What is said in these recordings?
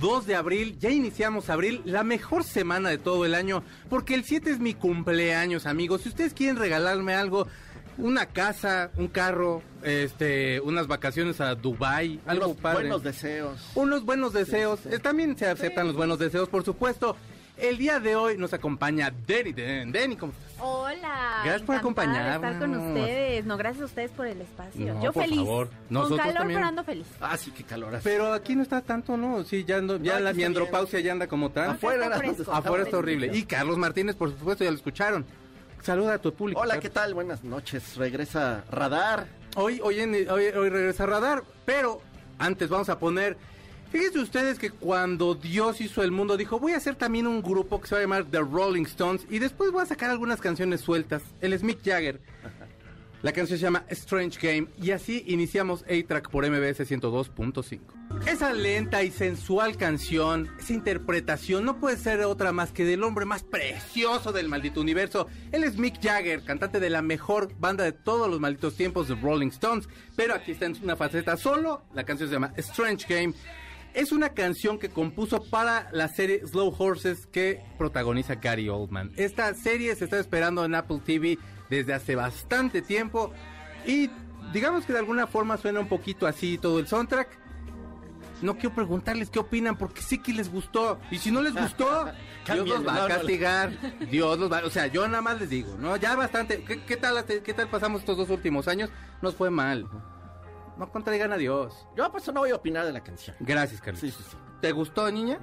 2 de abril. Ya iniciamos abril, la mejor semana de todo el año, porque el 7 es mi cumpleaños, amigos. Si ustedes quieren regalarme algo, una casa, un carro, este, unas vacaciones a Dubai, algo Unos padre. buenos deseos. Unos buenos deseos. También se aceptan los buenos deseos, por supuesto. El día de hoy nos acompaña Denny. Den- Denny, ¿cómo estás? Hola. Gracias por de estar con acompañarnos. ustedes. No, gracias a ustedes por el espacio. No, Yo por feliz. favor. Nosotros con calor, también. pero ando feliz. Ah, sí, qué calor hace. Pero aquí no está tanto, ¿no? Sí, ya, ando- ya No, la mi andropausia ya anda como tal. Acá Afuera, está. Afuera está horrible. Y Carlos Martínez, por supuesto, ya lo escucharon. Saluda a tu público. Hola. ¿qué tal? Buenas noches. Regresa Radar. Hoy, hoy, en- hoy, hoy regresa Radar, pero antes vamos a poner... Fíjense ustedes que cuando Dios hizo el mundo dijo, voy a hacer también un grupo que se va a llamar The Rolling Stones y después voy a sacar algunas canciones sueltas. El Smith Jagger. La canción se llama Strange Game y así iniciamos A-Track por MBS 102.5. Esa lenta y sensual canción, esa interpretación no puede ser otra más que del hombre más precioso del maldito universo. Él es Mick Jagger, cantante de la mejor banda de todos los malditos tiempos de Rolling Stones, pero aquí está en una faceta solo. La canción se llama Strange Game. Es una canción que compuso para la serie Slow Horses que protagoniza Gary Oldman. Esta serie se está esperando en Apple TV desde hace bastante tiempo y digamos que de alguna forma suena un poquito así todo el soundtrack. No quiero preguntarles qué opinan porque sí que les gustó y si no les gustó, Dios los va a castigar. Dios los va, o sea, yo nada más les digo, ¿no? Ya bastante. ¿Qué, qué tal qué tal pasamos estos dos últimos años? Nos fue mal. No contraigan a Dios. Yo por eso no voy a opinar de la canción. Gracias, Carlos. Sí, sí, sí. ¿Te gustó, niña?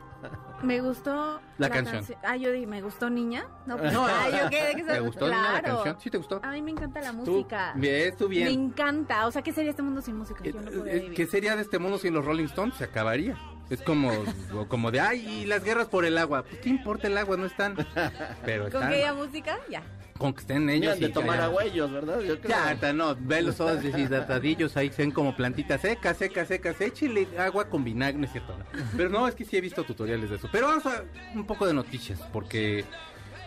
Me gustó La canción. canci- Ah, yo dije, ¿me gustó niña? No, pues, No. yo qué, ¿de qué se- ¿Te gustó niña, la canción? ¿Sí te gustó? A mí me encanta la Tú, música. bien, tú bien. Me encanta. O sea, ¿qué sería este mundo sin música? Eh, Yo no podría eh, vivir. ¿Qué sería de este mundo sin los Rolling Stones? Se acabaría. Es como, como de, ay, y las guerras por el agua. Pues, ¿qué importa el agua? No están. Pero ¿Con están. que haya música? Ya. Con que estén ellos. Ni han de y tomar ellos, ¿verdad? Yo creo. Ya, ta, no, velos todos deshidratadillos ahí, sean como plantitas secas, secas, secas, échale agua con vinagre, no es cierto. no. Pero no, es que sí he visto tutoriales de eso. Pero vamos a un poco de noticias, porque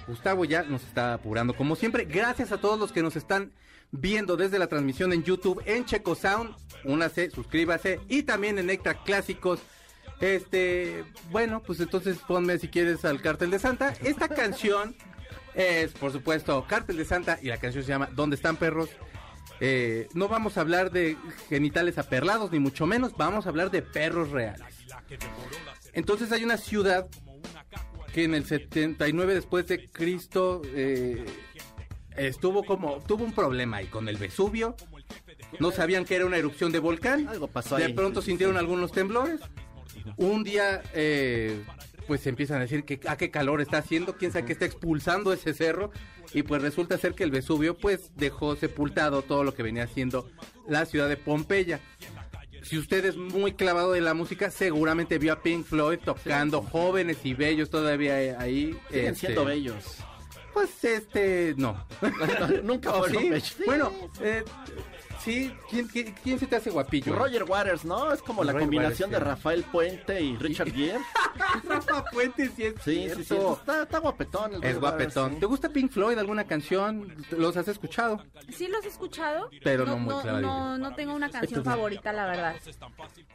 Gustavo ya nos está apurando. Como siempre, gracias a todos los que nos están viendo desde la transmisión en YouTube, en Checo Sound, únase, suscríbase, y también en Extra Clásicos. Este, bueno, pues entonces ponme si quieres al Cártel de Santa. Esta canción es, por supuesto, Cártel de Santa y la canción se llama ¿Dónde están perros? Eh, no vamos a hablar de genitales aperlados, ni mucho menos, vamos a hablar de perros reales. Entonces hay una ciudad que en el 79 después de Cristo eh, estuvo como, tuvo un problema ahí con el Vesubio. No sabían que era una erupción de volcán. Algo pasó De ahí. pronto sintieron algunos temblores. Un día, eh, pues empiezan a decir que a qué calor está haciendo, quién sabe que está expulsando ese cerro. Y pues resulta ser que el Vesubio, pues dejó sepultado todo lo que venía haciendo la ciudad de Pompeya. Si usted es muy clavado de la música, seguramente vio a Pink Floyd tocando jóvenes y bellos todavía eh, ahí. Siguen este, siendo bellos. Pues este, no. Nunca ¿O fueron sí? bellos. Bueno, eh, sí, ¿quién, quién, quién se te hace guapillo? Roger Waters, ¿no? Es como la Roger combinación Waters, de. Rafael Puente y Richard Gere. Rafa Puente, sí es Sí, sí, sí. cierto. Está, está guapetón. el Es Roger guapetón. Waters, ¿Te gusta Pink Floyd, alguna canción? ¿Los has escuchado? Sí los he escuchado. Pero no muy clavadillo. no, no tengo una canción favorita, la verdad.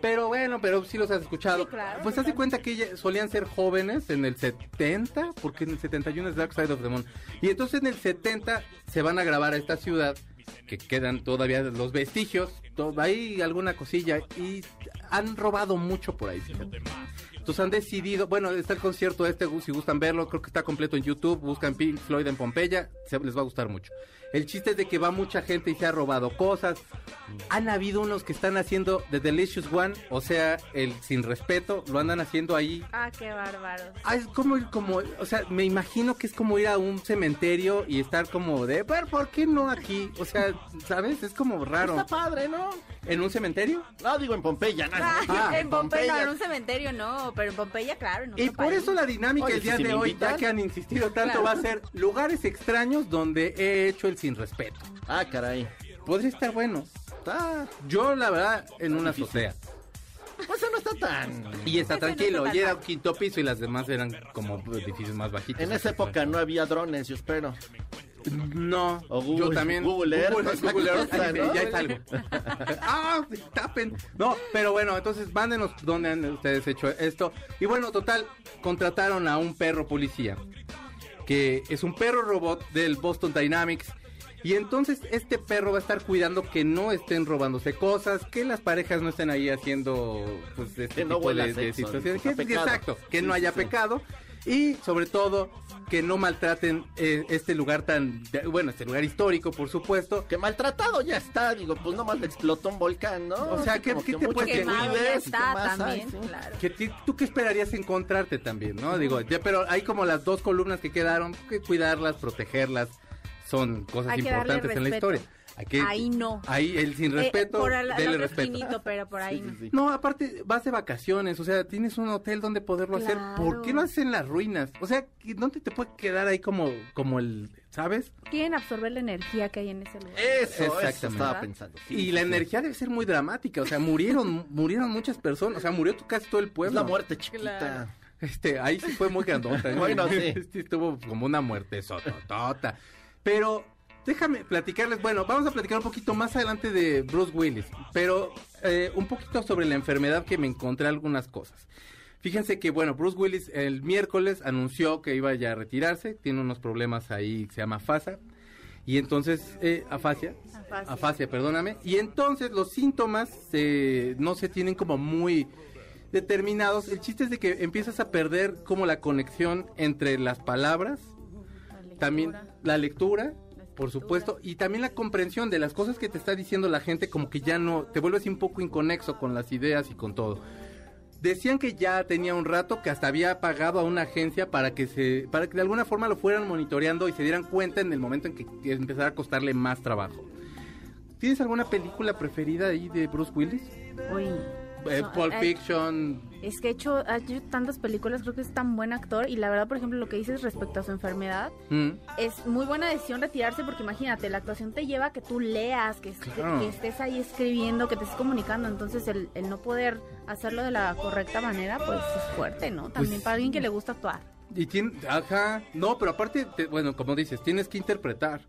Pero bueno, pero sí los has escuchado. Sí, claro, pues haz de cuenta que ella- solían ser jóvenes en el 70, porque en el 71 es Dark Side of the Moon. Y entonces en el 70 se van a grabar a esta ciudad, que quedan todavía los vestigios, to- hay alguna cosilla, y han robado mucho por ahí. Entonces han decidido, bueno, está el concierto este, si gustan verlo, creo que está completo en YouTube, buscan Pink Floyd en Pompeya, se, les va a gustar mucho. El chiste es de que va mucha gente y se ha robado cosas. Han habido unos que están haciendo The Delicious One, o sea, el sin respeto, lo andan haciendo ahí. Ah, qué bárbaros. Ah, es como, ir como, o sea, me imagino que es como ir a un cementerio y estar como de, "Pero, ¿por qué no aquí? O sea, ¿sabes? Es como raro. Está padre, ¿no? ¿En un cementerio? No, digo en Pompeya. No, Ah, Ah, en Pompeya, no, en un cementerio, no. No, pero en Pompeya, claro. En Y por país. eso la dinámica Oye, el día si de hoy, invitan. ya que han insistido tanto, Claro. va a ser lugares extraños donde he hecho el sin respeto. Ah, caray. Podría estar bueno. Está... Yo, la verdad, en una azotea. Pues eso no está tan... Y está Ese no tranquilo. está Y era mal. quinto piso y las demás eran como edificios más bajitos. En esa época no había drones, yo espero. No, O Google- yo también. Google Earth, Google, Earth, ¿no? ya es algo. ah, tapen. No, pero bueno, entonces mándenos dónde han ustedes hecho esto. Y bueno, total, contrataron a un perro policía, que es un perro robot del Boston Dynamics. Y entonces este perro va a estar cuidando que no estén robándose cosas, que las parejas no estén ahí haciendo pues este Que no tipo huela de, situaciones. exacto, que Sí, no haya sí. pecado y sobre todo que no maltraten eh, este lugar tan bueno este lugar histórico por supuesto Que maltratado ya está, digo, pues nomás le explotó un volcán, ¿no? O sea, ¿qué- qué que te mucho puede que ¿qué está más hay? también, claro. que ti- tú qué esperarías encontrarte también no digo ya, pero hay como las dos columnas que quedaron que cuidarlas protegerlas son cosas Hay importantes en la historia Ahí no. ahí el sin Eh, respeto por el, dele respeto pero por ahí Sí, no. sí, sí. no, aparte vas de vacaciones, o sea, tienes un hotel donde poderlo hacer. ¿Por qué lo haces en las ruinas? O sea, ¿dónde te puede quedar ahí como, como el, ¿sabes? Quieren absorber la energía que hay en ese lugar. Eso, eso Exactamente. estaba ¿Verdad? pensando. sí, y sí, la sí. energía debe ser muy dramática, o sea, murieron, murieron muchas personas, o sea, murió tu- casi todo el Es pueblo. la muerte chiquita. Claro. Este, ahí sí fue muy grandota. ¿eh? Bueno, sí. Este estuvo como una muerte sototota. Pero déjame platicarles, bueno, vamos a platicar un poquito más adelante de Bruce Willis, pero eh, un poquito sobre la enfermedad que me encontré algunas cosas. Fíjense que, bueno, Bruce Willis el miércoles anunció que iba ya a retirarse, tiene unos problemas ahí se llama FASA, y entonces, eh, afasia, Afasia. afasia, perdóname, y entonces los síntomas eh, no se tienen como muy determinados. El chiste es de que empiezas a perder como la conexión entre las palabras, La también la lectura, por supuesto, y también la comprensión de las cosas que te está diciendo la gente, como que ya no, te vuelves un poco inconexo con las ideas y con todo. Decían que ya tenía un rato que hasta había pagado a una agencia para que se, para que de alguna forma lo fueran monitoreando y se dieran cuenta en el momento en que, que empezara a costarle más trabajo. ¿Tienes alguna película preferida ahí de Bruce Willis? Uy. Eh, Pulp eh, Fiction. Es que ha hecho, ha hecho tantas películas, creo que es tan buen actor. Y la verdad, por ejemplo, lo que dices respecto a su enfermedad, mm. es muy buena decisión retirarse porque imagínate, la actuación te lleva a que tú leas, que, estés ahí escribiendo, que te estés comunicando. Entonces, el, el no poder hacerlo de la correcta manera, pues es fuerte, ¿no? También Pues, para alguien que le gusta actuar. Y tiene, ajá, no, pero aparte, te- bueno, como dices, tienes que interpretar.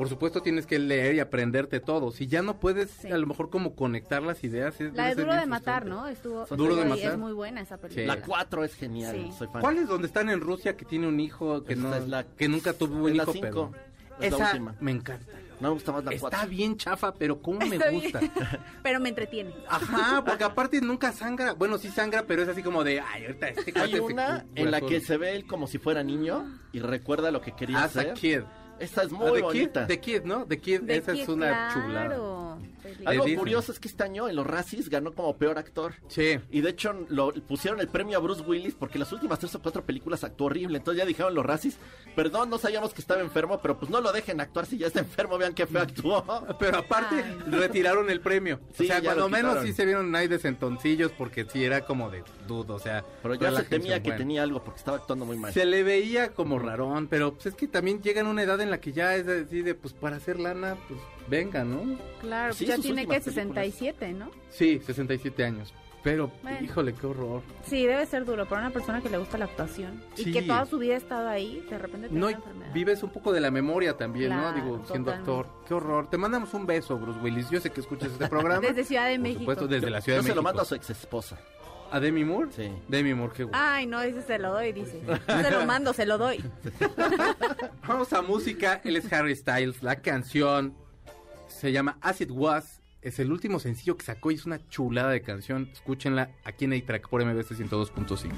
Por supuesto tienes que leer y aprenderte todo. Si ya no puedes, Sí. a lo mejor como conectar las ideas. es- La ser Duro de Matar. ¿no? Estuvo Duro de Matar. Es muy buena esa película. La 4 es genial, Sí. soy fan. ¿Cuál es donde están en Rusia que tiene un hijo que Esta no, es la- que nunca tuvo un es la hijo, pero Es la esa última. me encanta. No me gusta más la 4. Está bien chafa, pero cómo me Está bien. gusta. Pero me entretiene. Ajá, porque aparte nunca sangra. Bueno, sí sangra, pero es así como de, ay, ahorita este Hay una en la corazón". que se ve él como si fuera niño y recuerda lo que quería As a hacer. Kid. Esta es Ah, muy The Kid. The Kid, ¿no? The Kid, esa es una chulada. Película. Algo Disney. curioso es que este año en los Razzies ganó como peor actor. Sí. Y de hecho lo pusieron el premio a Bruce Willis porque las últimas tres o cuatro películas actuó horrible. Entonces ya dijeron los Razzies, perdón, no sabíamos que estaba enfermo, pero pues no lo dejen actuar si ya está enfermo, vean qué feo actuó. Pero aparte, Ay. retiraron el premio. Sí, o sea, cuando menos sí se vieron ahí de sentoncillos porque sí era como de dudo, o sea. Pero ya se temía que tenía algo porque estaba actuando muy mal. Se le veía como rarón, pero pues es que también llega en una edad en la que ya es así de, pues para hacer lana, pues venga, ¿no? Claro, Sí, ya tiene que últimas películas. 67, ¿no? Sí, 67 años. Pero, Bueno. híjole, qué horror. Sí, debe ser duro para una persona que le gusta la actuación Sí. y que toda su vida ha estado ahí, de repente tiene No, una enfermedad. vives un poco de la memoria también, Claro, ¿no? Digo, siendo actor. Qué horror. Te mandamos un beso, Bruce Willis. Yo sé que escuchas este programa. Desde Ciudad de Por México. supuesto, desde la Ciudad Yo de se lo México. mando a su ex esposa. ¿A Demi Moore? Sí. Demi Moore, qué guay. Ay, no, ese se lo doy, dice. No se lo mando, se lo doy. Vamos a música. Él es Harry Styles. La canción se llama As It Was. Es el último sencillo que sacó y es una chulada de canción. Escúchenla aquí en A-Track por MBS 102.5.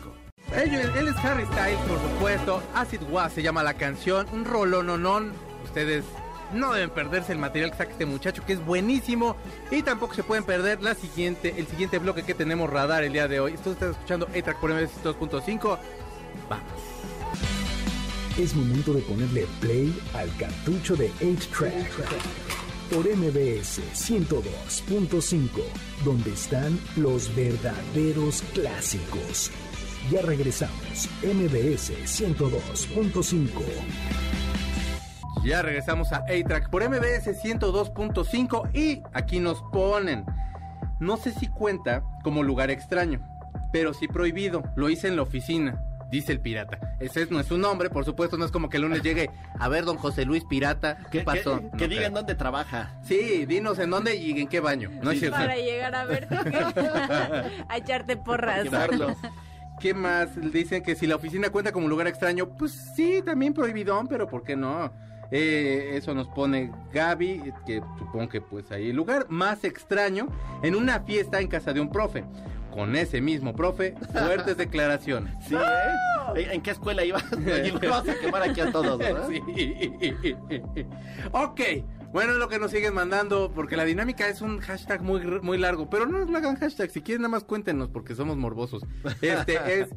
Él, él es Harry Styles, por supuesto. As It Was se llama la canción. Un rolononón. Ustedes no deben perderse el material que saca este muchacho, que es buenísimo. Y tampoco se pueden perder la siguiente, el siguiente bloque que tenemos radar el día de hoy. Esto estás escuchando A-Track por MBS 102.5. Vamos. Es momento de ponerle play al cartucho de 8-Track por MBS 102.5, donde están los verdaderos clásicos. Ya regresamos. MBS 102.5. Ya regresamos a A-Track por MBS 102.5 y aquí nos ponen. No sé si cuenta como lugar extraño, pero sí prohibido. Lo hice en la oficina, dice el pirata. Ese no es su nombre, por supuesto, no es como que el lunes llegue a ver don José Luis Pirata. ¿Qué pasó? que- No que digan creo. dónde trabaja. Sí, dinos en dónde y en qué baño. No es cierto. Para llegar a verte. a echarte porras. ¿Qué más? Dicen que si la oficina cuenta como lugar extraño, pues sí, también prohibidón, pero ¿por qué no? Eh, eso nos pone Gaby, que supongo que pues ahí el lugar más extraño en una fiesta en casa de un profe. Con ese mismo profe, fuertes declaraciones. Sí, ¿eh? ¿En qué escuela ibas? Vas a quemar aquí a todos, ¿verdad? Sí. ok, bueno, es lo que nos siguen mandando, porque la dinámica es un hashtag muy, muy largo, pero no nos lo hagan hashtag, si quieren nada más cuéntenos, porque somos morbosos. Este es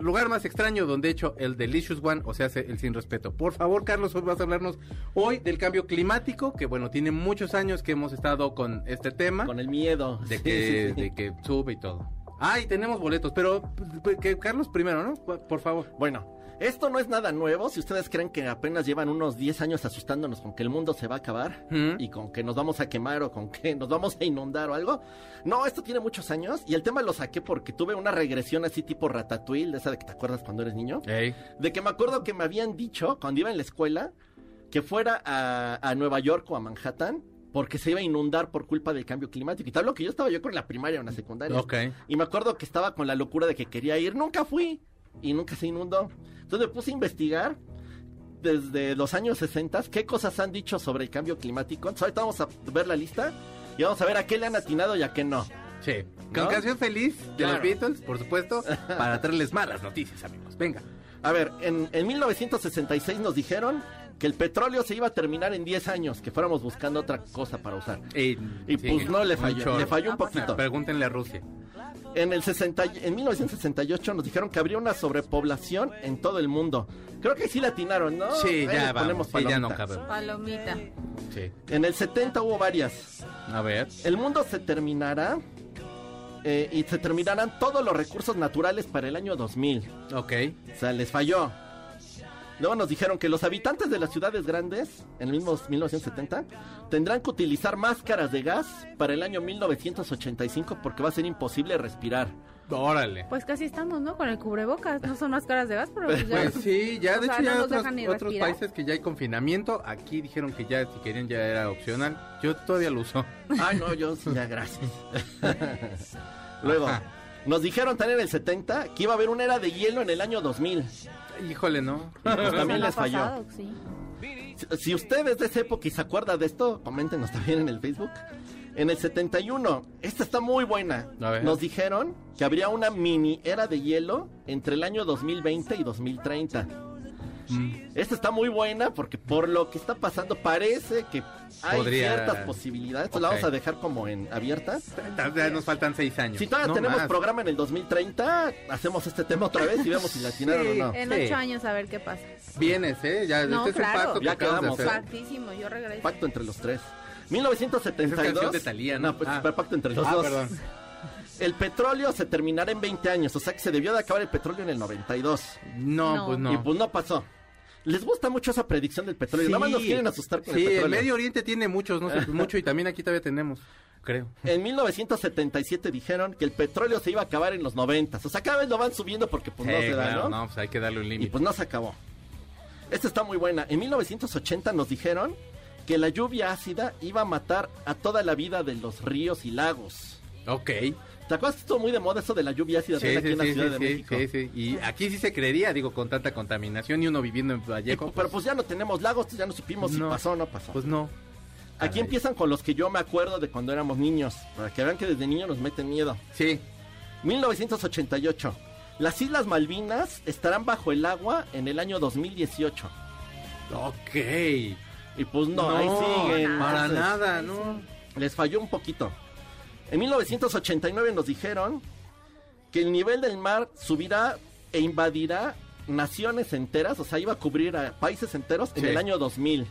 lugar más extraño donde he hecho el Delicious One, o sea, el sin respeto. Por favor, Carlos, hoy vas a hablarnos hoy del cambio climático, que bueno, tiene muchos años que hemos estado con este tema, Con el miedo. de Sí, que, sí, sí. de que sube y todo. Ah, y tenemos boletos, pero pues, que Carlos primero, ¿no? Por favor. Bueno, esto no es nada nuevo. Si ustedes creen que apenas llevan unos 10 años asustándonos con que el mundo se va a acabar Mm. y con que nos vamos a quemar o con que nos vamos a inundar o algo. No, esto tiene muchos años y el tema lo saqué porque tuve una regresión así tipo ratatouille, de esa de que te acuerdas cuando eres niño. Ey. De que me acuerdo que me habían dicho cuando iba en la escuela que fuera a, a Nueva York o a Manhattan porque se iba a inundar por culpa del cambio climático. Y tal lo que yo estaba yo con la primaria o en la secundaria. Ok. Y me acuerdo que estaba con la locura de que quería ir. Nunca fui. Y nunca se inundó. Entonces me puse a investigar desde los años 60 qué cosas han dicho sobre el cambio climático. Entonces ahorita vamos a ver la lista y vamos a ver a qué le han atinado y a qué no. Sí. Con ¿No? canción feliz de Claro. los Beatles, por supuesto, para traerles malas noticias, amigos. Venga. A ver, en, en 1966 nos dijeron que el petróleo se iba a terminar en 10 años, que fuéramos buscando otra cosa para usar. Y, Y pues no le falló, le falló un poquito. Pregúntenle a Rusia. En el 60, y- en 1968 nos dijeron que habría una sobrepoblación en todo el mundo. Creo que sí la atinaron, ¿no? Sí, Ahí ya vamos. ponemos Sí, ya no palomita. cabe. Palomita. Sí. En el 70 hubo varias. A ver. El mundo se terminará eh, y se terminarán todos los recursos naturales para el año 2000. Ok. O sea, les falló. Luego nos dijeron que los habitantes de las ciudades grandes, en el mismo 1970, tendrán que utilizar máscaras de gas para el año 1985 porque va a ser imposible respirar. Órale. Pues casi estamos, ¿no? Con el cubrebocas. No son máscaras de gas, pero pues ya. Pues sí, ya de sea, hecho ya no otros, otros países que ya hay confinamiento, aquí dijeron que ya si querían ya era opcional. Yo todavía lo uso. Ay, no, yo sí, ya, gracias. Luego, Ajá. nos dijeron también en el 70 que iba a haber una era de hielo en el año 2000. Híjole, ¿no? Pues también les falló. pasado, sí. Si- Si usted es de esa época y se acuerda de esto, coméntenos también en el Facebook. En el 71, esta está muy buena. A ver. Nos dijeron que habría una mini era de hielo entre el año 2020 y 2030. Mm. Esta está muy buena porque por lo que está pasando parece que hay Podría- ciertas posibilidades. Entonces la vamos a dejar como en abierta. Nos faltan seis años. Si todavía No tenemos más. programa en el 2030, hacemos este tema otra vez y vemos si la atinaron Sí. o no. En Sí. ocho años a ver qué pasa. Vienes, ¿eh? Ya, No, este es pacto Ya acabamos de quedamos, hacer. Factísimo, yo regreso. Pacto entre los tres. Esa 1972. es de Thalía, ¿no? No, pues Ah. pacto entre los Ah, dos. perdón. El petróleo se terminará en 20 años, o sea que se debió de acabar el petróleo en el 92. No, No. pues no. Y pues no pasó. Les gusta mucho esa predicción del petróleo. Nada más nos quieren asustar con Sí, el el petróleo. Medio Oriente tiene muchos, no sé, mucho y también aquí todavía tenemos, creo. En 1977 dijeron que el petróleo se iba a acabar en los 90. O sea, cada vez lo van subiendo porque pues no Sí, se da, claro, ¿no? no, pues hay que darle un Y límite. pues no se acabó. Esta está muy buena. En 1980 nos dijeron que la lluvia ácida iba a matar a toda la vida de los ríos y lagos. Ok. ¿Te acuerdas que estuvo muy de moda eso de la lluvia ácida Sí, aquí en la sí, Ciudad de México? sí, sí. Y aquí sí se creería, digo, con tanta contaminación y uno viviendo en Y, Vallejo. pero pues ya no tenemos lagos, ya no supimos si No. pasó o no pasó. Pues no. Aquí empiezan con los que yo me acuerdo de cuando éramos niños, para que vean que desde niño nos meten miedo. Sí. 1988. Las Islas Malvinas estarán bajo el agua en el año 2018. Ok. Y pues no, ahí siguen. Para Entonces, nada, no. Les falló un poquito. En 1989 nos dijeron que el nivel del mar subirá e invadirá naciones enteras, o sea, iba a cubrir a países enteros en el año 2000.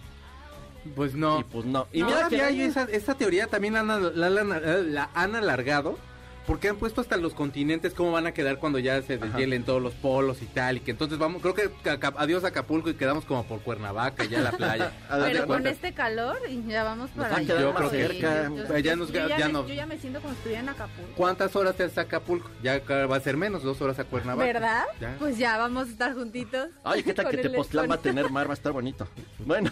Pues no. Y pues no. Y mira que esa, esa teoría también la, han- la- la- la han alargado porque han puesto hasta los continentes cómo van a quedar cuando ya se deshielen todos los polos y tal, y que entonces vamos, creo que adiós Acapulco y quedamos como por Cuernavaca, ya la playa. Pero con este calor y ya vamos Nos para allá. Yo creo que cerca. yo, Ya yo- nos- yo ya me, no- yo ya me siento como si estuviera en Acapulco. ¿Cuántas horas te hace Acapulco? Ya va a ser menos, dos horas a Cuernavaca. ¿Verdad? Ya. Pues ya vamos a estar juntitos. Ay, ¿qué tal que Tepoztlán va a tener mar? Va a estar bonito. Bueno,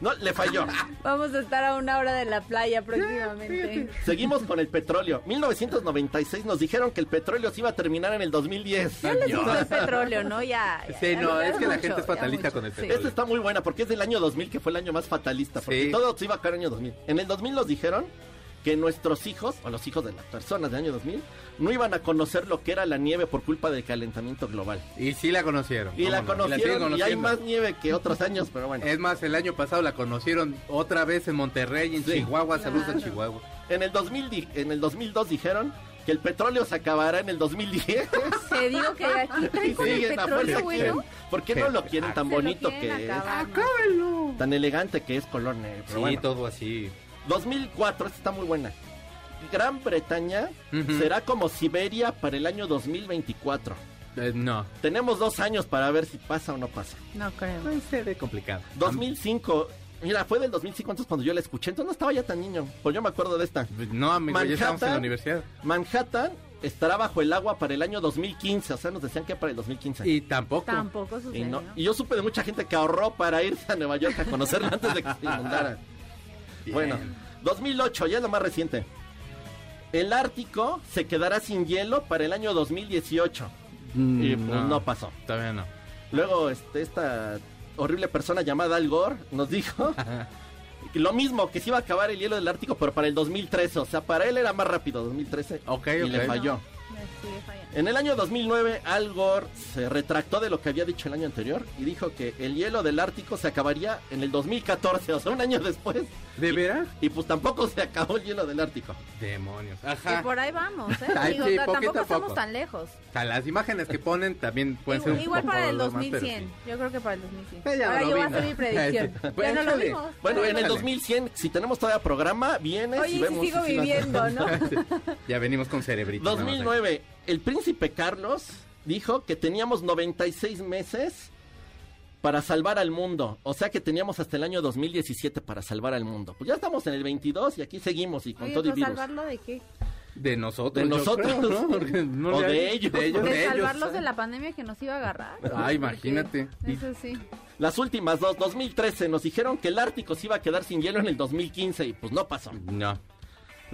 no, le falló. Vamos a estar a una hora de la playa próximamente. Seguimos con el petróleo. 1996 nos dijeron que el petróleo se iba a terminar en el 2010. Ya les gustó el petróleo, ¿no? Ya. ya, Sí, ya, no, es que la gente es fatalista con el sí. petróleo. Esta está muy buena porque es del año 2000 que fue el año más fatalista. Porque Sí. todo se iba a caer en el año 2000. En el 2000 nos dijeron que nuestros hijos, o los hijos de las personas del año 2000, no iban a conocer lo que era la nieve por culpa del calentamiento global. Y sí la conocieron. Y la conocieron y hay más nieve que otros años, pero bueno. Es más, el año pasado la conocieron otra vez en Monterrey, en Sí. Chihuahua. Saludos a Claro. Chihuahua. En el 2000 di- en el 2002 dijeron que el petróleo se acabará en el 2010. Te digo que aquí traen con el petróleo, fuerza bueno. ¿Por qué no lo quieren tan Se lo bonito que es? acabar, ¿no? Tan elegante que es color negro. Sí, bueno. todo así. 2004, esta está muy buena. Gran Bretaña será como Siberia para el año 2024. Eh, no. Tenemos dos años para ver si pasa o no pasa. No creo. Puede ser complicado. 2005, mira, fue del 2005 entonces cuando yo la escuché, entonces no estaba ya tan niño, pues yo me acuerdo de esta. No, amigo, ya estamos en la Manhattan. universidad. Manhattan estará bajo el agua para el año 2015, o sea, nos decían que para el 2015. Y tampoco. Tampoco Y, sucede. no- ¿no? y yo supe de mucha gente que ahorró para irse a Nueva York a conocerla antes de que se inundara. Bien. Bueno, 2008, ya es lo más reciente. El Ártico se quedará sin hielo para el año 2018. Mm, y pues no. pasó. Todavía no. Luego, este, esta horrible persona llamada Al Gore nos dijo que lo mismo, que se iba a acabar el hielo del Ártico, pero para el 2013. O sea, para él era más rápido, 2013. Ok, y le falló. En el año 2009, Al Gore se retractó de lo que había dicho el año anterior y dijo que el hielo del Ártico se acabaría en el 2014, o sea, un año después. ¿De Y- veras? Y pues tampoco se acabó el hielo del Ártico. Demonios. Y Ajá. por ahí vamos, ¿eh? Ay, Digo, sí, ta- poquito tampoco estamos tan lejos. O sea, las imágenes que ponen también pueden ser Igual, un igual poco para el lo más, pero 2100. sí. Yo creo que para el 2100. Eh, ya Ahora yo voy a hacer mi predicción. Sí. ya Bueno, no lo vimos. Bueno, en el Échale. 2100, si tenemos todavía programa, vienes y Oye, vemos. si sigo si sí las- viviendo, ¿no? Ya venimos con cerebrito. nada más aquí. 2009, el príncipe Carlos dijo que teníamos 96 meses para salvar al mundo. O sea que teníamos hasta el año 2017 para salvar al mundo. Pues ya estamos en el 22 y aquí seguimos y con Oye, todo y ¿pero virus. salvarlo de qué? De nosotros. De nosotros. creo, ¿no? Porque no O de ellos. De ellos, De, de ellos. salvarlos de la pandemia que nos iba a agarrar. Ay, Porque imagínate. Eso sí. Las últimas dos, 2013, nos dijeron que el Ártico se iba a quedar sin hielo en el 2015 y pues no pasó. No.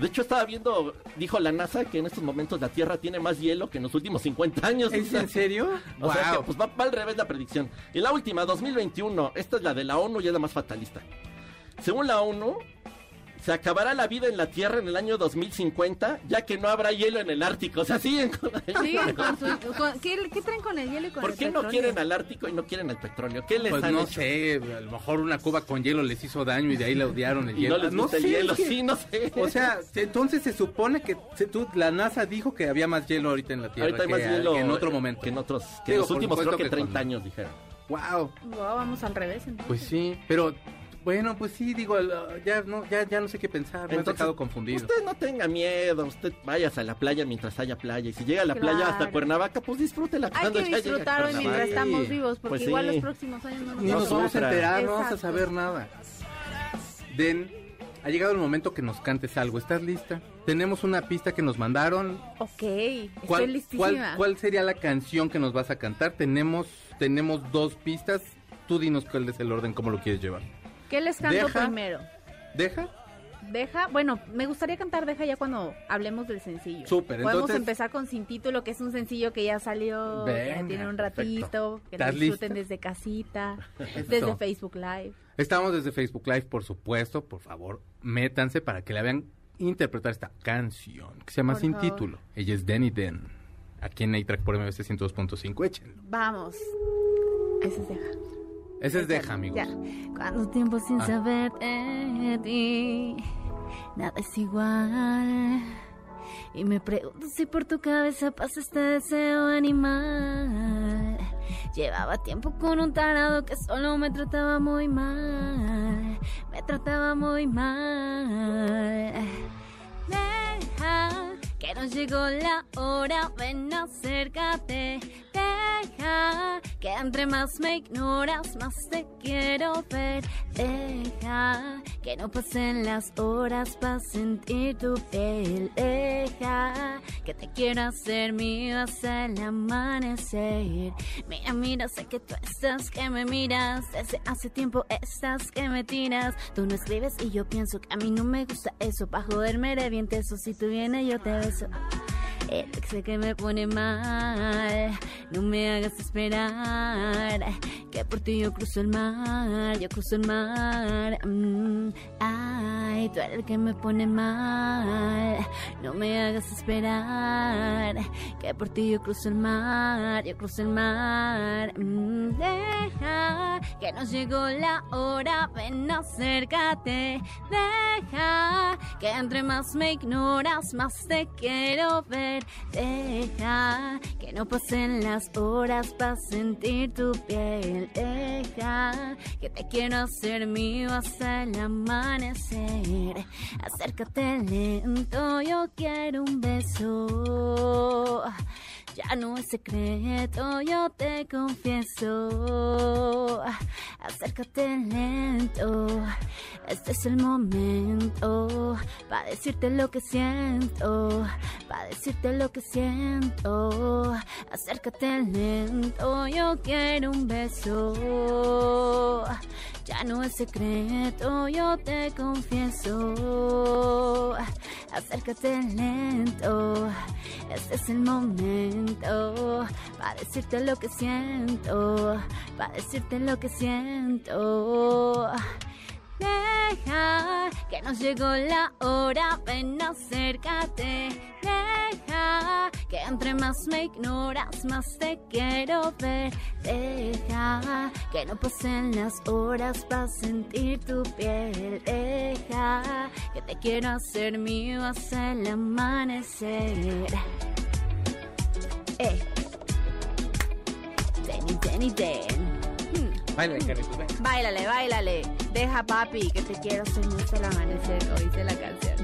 De hecho, estaba viendo, dijo la NASA, que en estos momentos la Tierra tiene más hielo que en los últimos 50 años. ¿Es en serio? O sea que pues va, va al revés la predicción. Y la última, 2021, esta es la de la ONU y es la más fatalista. Según la ONU, se acabará la vida en la Tierra en el año 2050, ya que no habrá hielo en el Ártico. O sea, siguen con la- Siguen con su... con- ¿qué, qué traen con el hielo y con ¿Por el qué no quieren al Ártico y no quieren al petróleo? ¿Qué les Pues han no hecho? sé, a lo mejor una cuba con hielo les hizo daño y de ahí le odiaron el Y hielo. no les Ah, gusta el sé, hielo, que- sí, no sé. O sea, se- entonces se supone que se- tú- la NASA dijo que había más hielo ahorita en la Tierra Ahorita hay que, más hielo que en otro momento. Que en otros, que Digo, en los últimos creo que que 30 con- años, dijeron. Wow. Wow, vamos al revés entonces. Pues sí, pero bueno, pues sí, digo, el- ya no, ya, ya no sé qué pensar, me he Entonces, dejado confundido. Usted no tenga miedo, usted vayas a la playa mientras haya playa. Y si llega a la playa hasta Cuernavaca, pues disfrútela Hay que disfrutar hoy mientras estamos vivos, porque Pues igual sí. los próximos años no nos Ni No nos vamos a enterar, no vamos a saber nada. Den, ha llegado el momento que nos cantes algo. ¿Estás lista? Tenemos una pista que nos mandaron. Ok, estoy ¿Cuál, listísima. cuál, cuál sería la canción que nos vas a cantar? Tenemos, tenemos dos pistas. Tú dinos cuál es el orden, cómo lo quieres llevar. ¿Qué les canto Deja. primero? ¿Deja? Deja, bueno, me gustaría cantar Deja ya cuando hablemos del sencillo. Súper, Podemos entonces- empezar con Sin Título, que es un sencillo que ya salió, que tiene un perfecto. ratito, que lo ¿Estás disfruten lista? desde casita, desde Facebook Live. Estamos desde Facebook Live, por supuesto. Por favor, métanse para que la vean interpretar esta canción que se llama Por Sin favor. Título. Ella es Denny Den. Aquí en A-Track por MBC 102.5. Échenlo. Vamos. Ese es Deja. Ese es Deja, amigos. Ya. Cuánto tiempo sin Ah. saber de ti, nada es igual. Y me pregunto si por tu cabeza pasa este deseo animal. Llevaba tiempo con un tarado que solo me trataba muy mal. Me trataba muy mal. Deja que no llegó la hora, ven acércate, deja que entre más me ignoras, más te quiero ver, deja que no pasen las horas para sentir tu piel, deja que te quiero hacer mío hasta el amanecer, mira, mira, sé que tú estás, que me miras, desde hace tiempo estás, que me tiras, tú no escribes y yo pienso que a mí no me gusta eso, pa' joderme de bien eso, si tú vienes yo te beso. Sé que me pone mal, no me hagas esperar, que por ti yo cruzo el mar, yo cruzo el mar. mm, ay, tú eres el que me pone mal, no me hagas esperar, que por ti yo cruzo el mar, yo cruzo el mar. mm, deja que nos llegó la hora, ven acércate, deja que entre más me ignoras, más te quiero ver. Deja que no pasen las horas para sentir tu piel. Deja que te quiero hacer mío hasta el amanecer. Acércate lento, yo quiero un beso. Ya no es secreto, yo te confieso. Acércate lento, este es el momento. para decirte lo que siento, para decirte lo que siento. Acércate lento, yo quiero un beso. Ya no es secreto, yo te confieso. Acércate lento, este es el momento para decirte lo que siento, para decirte lo que siento. Deja que nos llegó la hora, ven acércate. Deja que entre más me ignoras, más te quiero ver. Deja que no pasen las horas para sentir tu piel. Deja que te quiero hacer mío hasta el amanecer. Eh. Denny, Denny, Den. Hmm. Baila, Carlitos, ven. Báilale, báilale. Deja papi que te quiero hacer mucho el amanecer. Oíste la canción.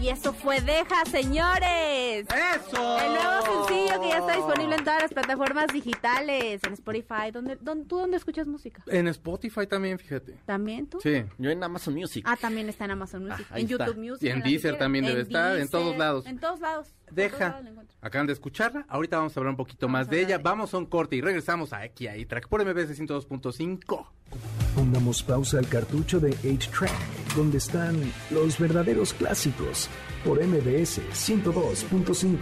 Y eso fue Deja, señores. ¡Eso! El nuevo sencillo que ya está disponible en todas las plataformas digitales, en Spotify. ¿Dónde, dónde- ¿Tú dónde escuchas música? En Spotify también, fíjate. ¿También tú? Sí. Yo en Amazon Music. Ah, también está en Amazon Music, Ah, en está. YouTube Music. Y en Deezer también debe estar, en todos Deezer, lados. En todos lados. En todos Deja. lados encuentras. Acaban de escucharla. Ahorita vamos a hablar un poquito Vamos más de ella. de- Vamos a un corte y regresamos a aquí, ahí, track por MBS 102.5. Pongamos pausa al cartucho de 8-Track, donde están los verdaderos clásicos, por MBS 102.5.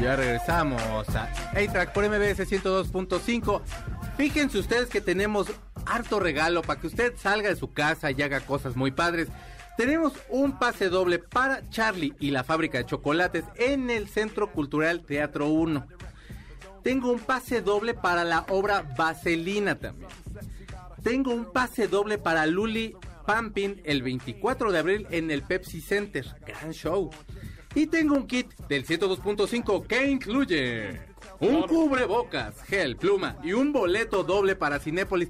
Ya regresamos a A-Track por MBS 102.5. Fíjense ustedes que tenemos harto regalo para que usted salga de su casa y haga cosas muy padres. Tenemos un pase doble para Charlie y la fábrica de chocolates en el Centro Cultural Teatro 1. Tengo un pase doble para la obra Vaselina también. Tengo un pase doble para Luli Pampin el 24 de abril en el Pepsi Center. Gran show. Y tengo un kit del 102.5 que incluye un cubrebocas, gel, pluma y un boleto doble para Cinépolis.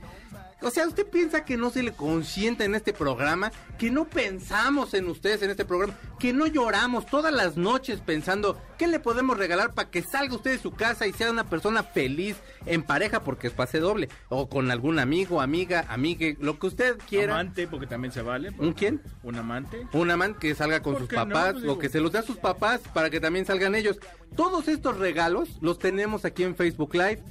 O sea, ¿usted piensa que no se le consienta en este programa? Que no pensamos en ustedes en este programa, que no lloramos todas las noches pensando qué le podemos regalar para que salga usted de su casa y sea una persona feliz en pareja porque es pase doble o con algún amigo, amiga, amigue, lo que usted quiera. Amante, porque también se vale. ¿Un quién? Un amante. Un amante que salga con ¿Por sus qué no? papás Pues o que se los dé a sus papás para que también salgan ellos. Todos estos regalos los tenemos aquí en Facebook Live.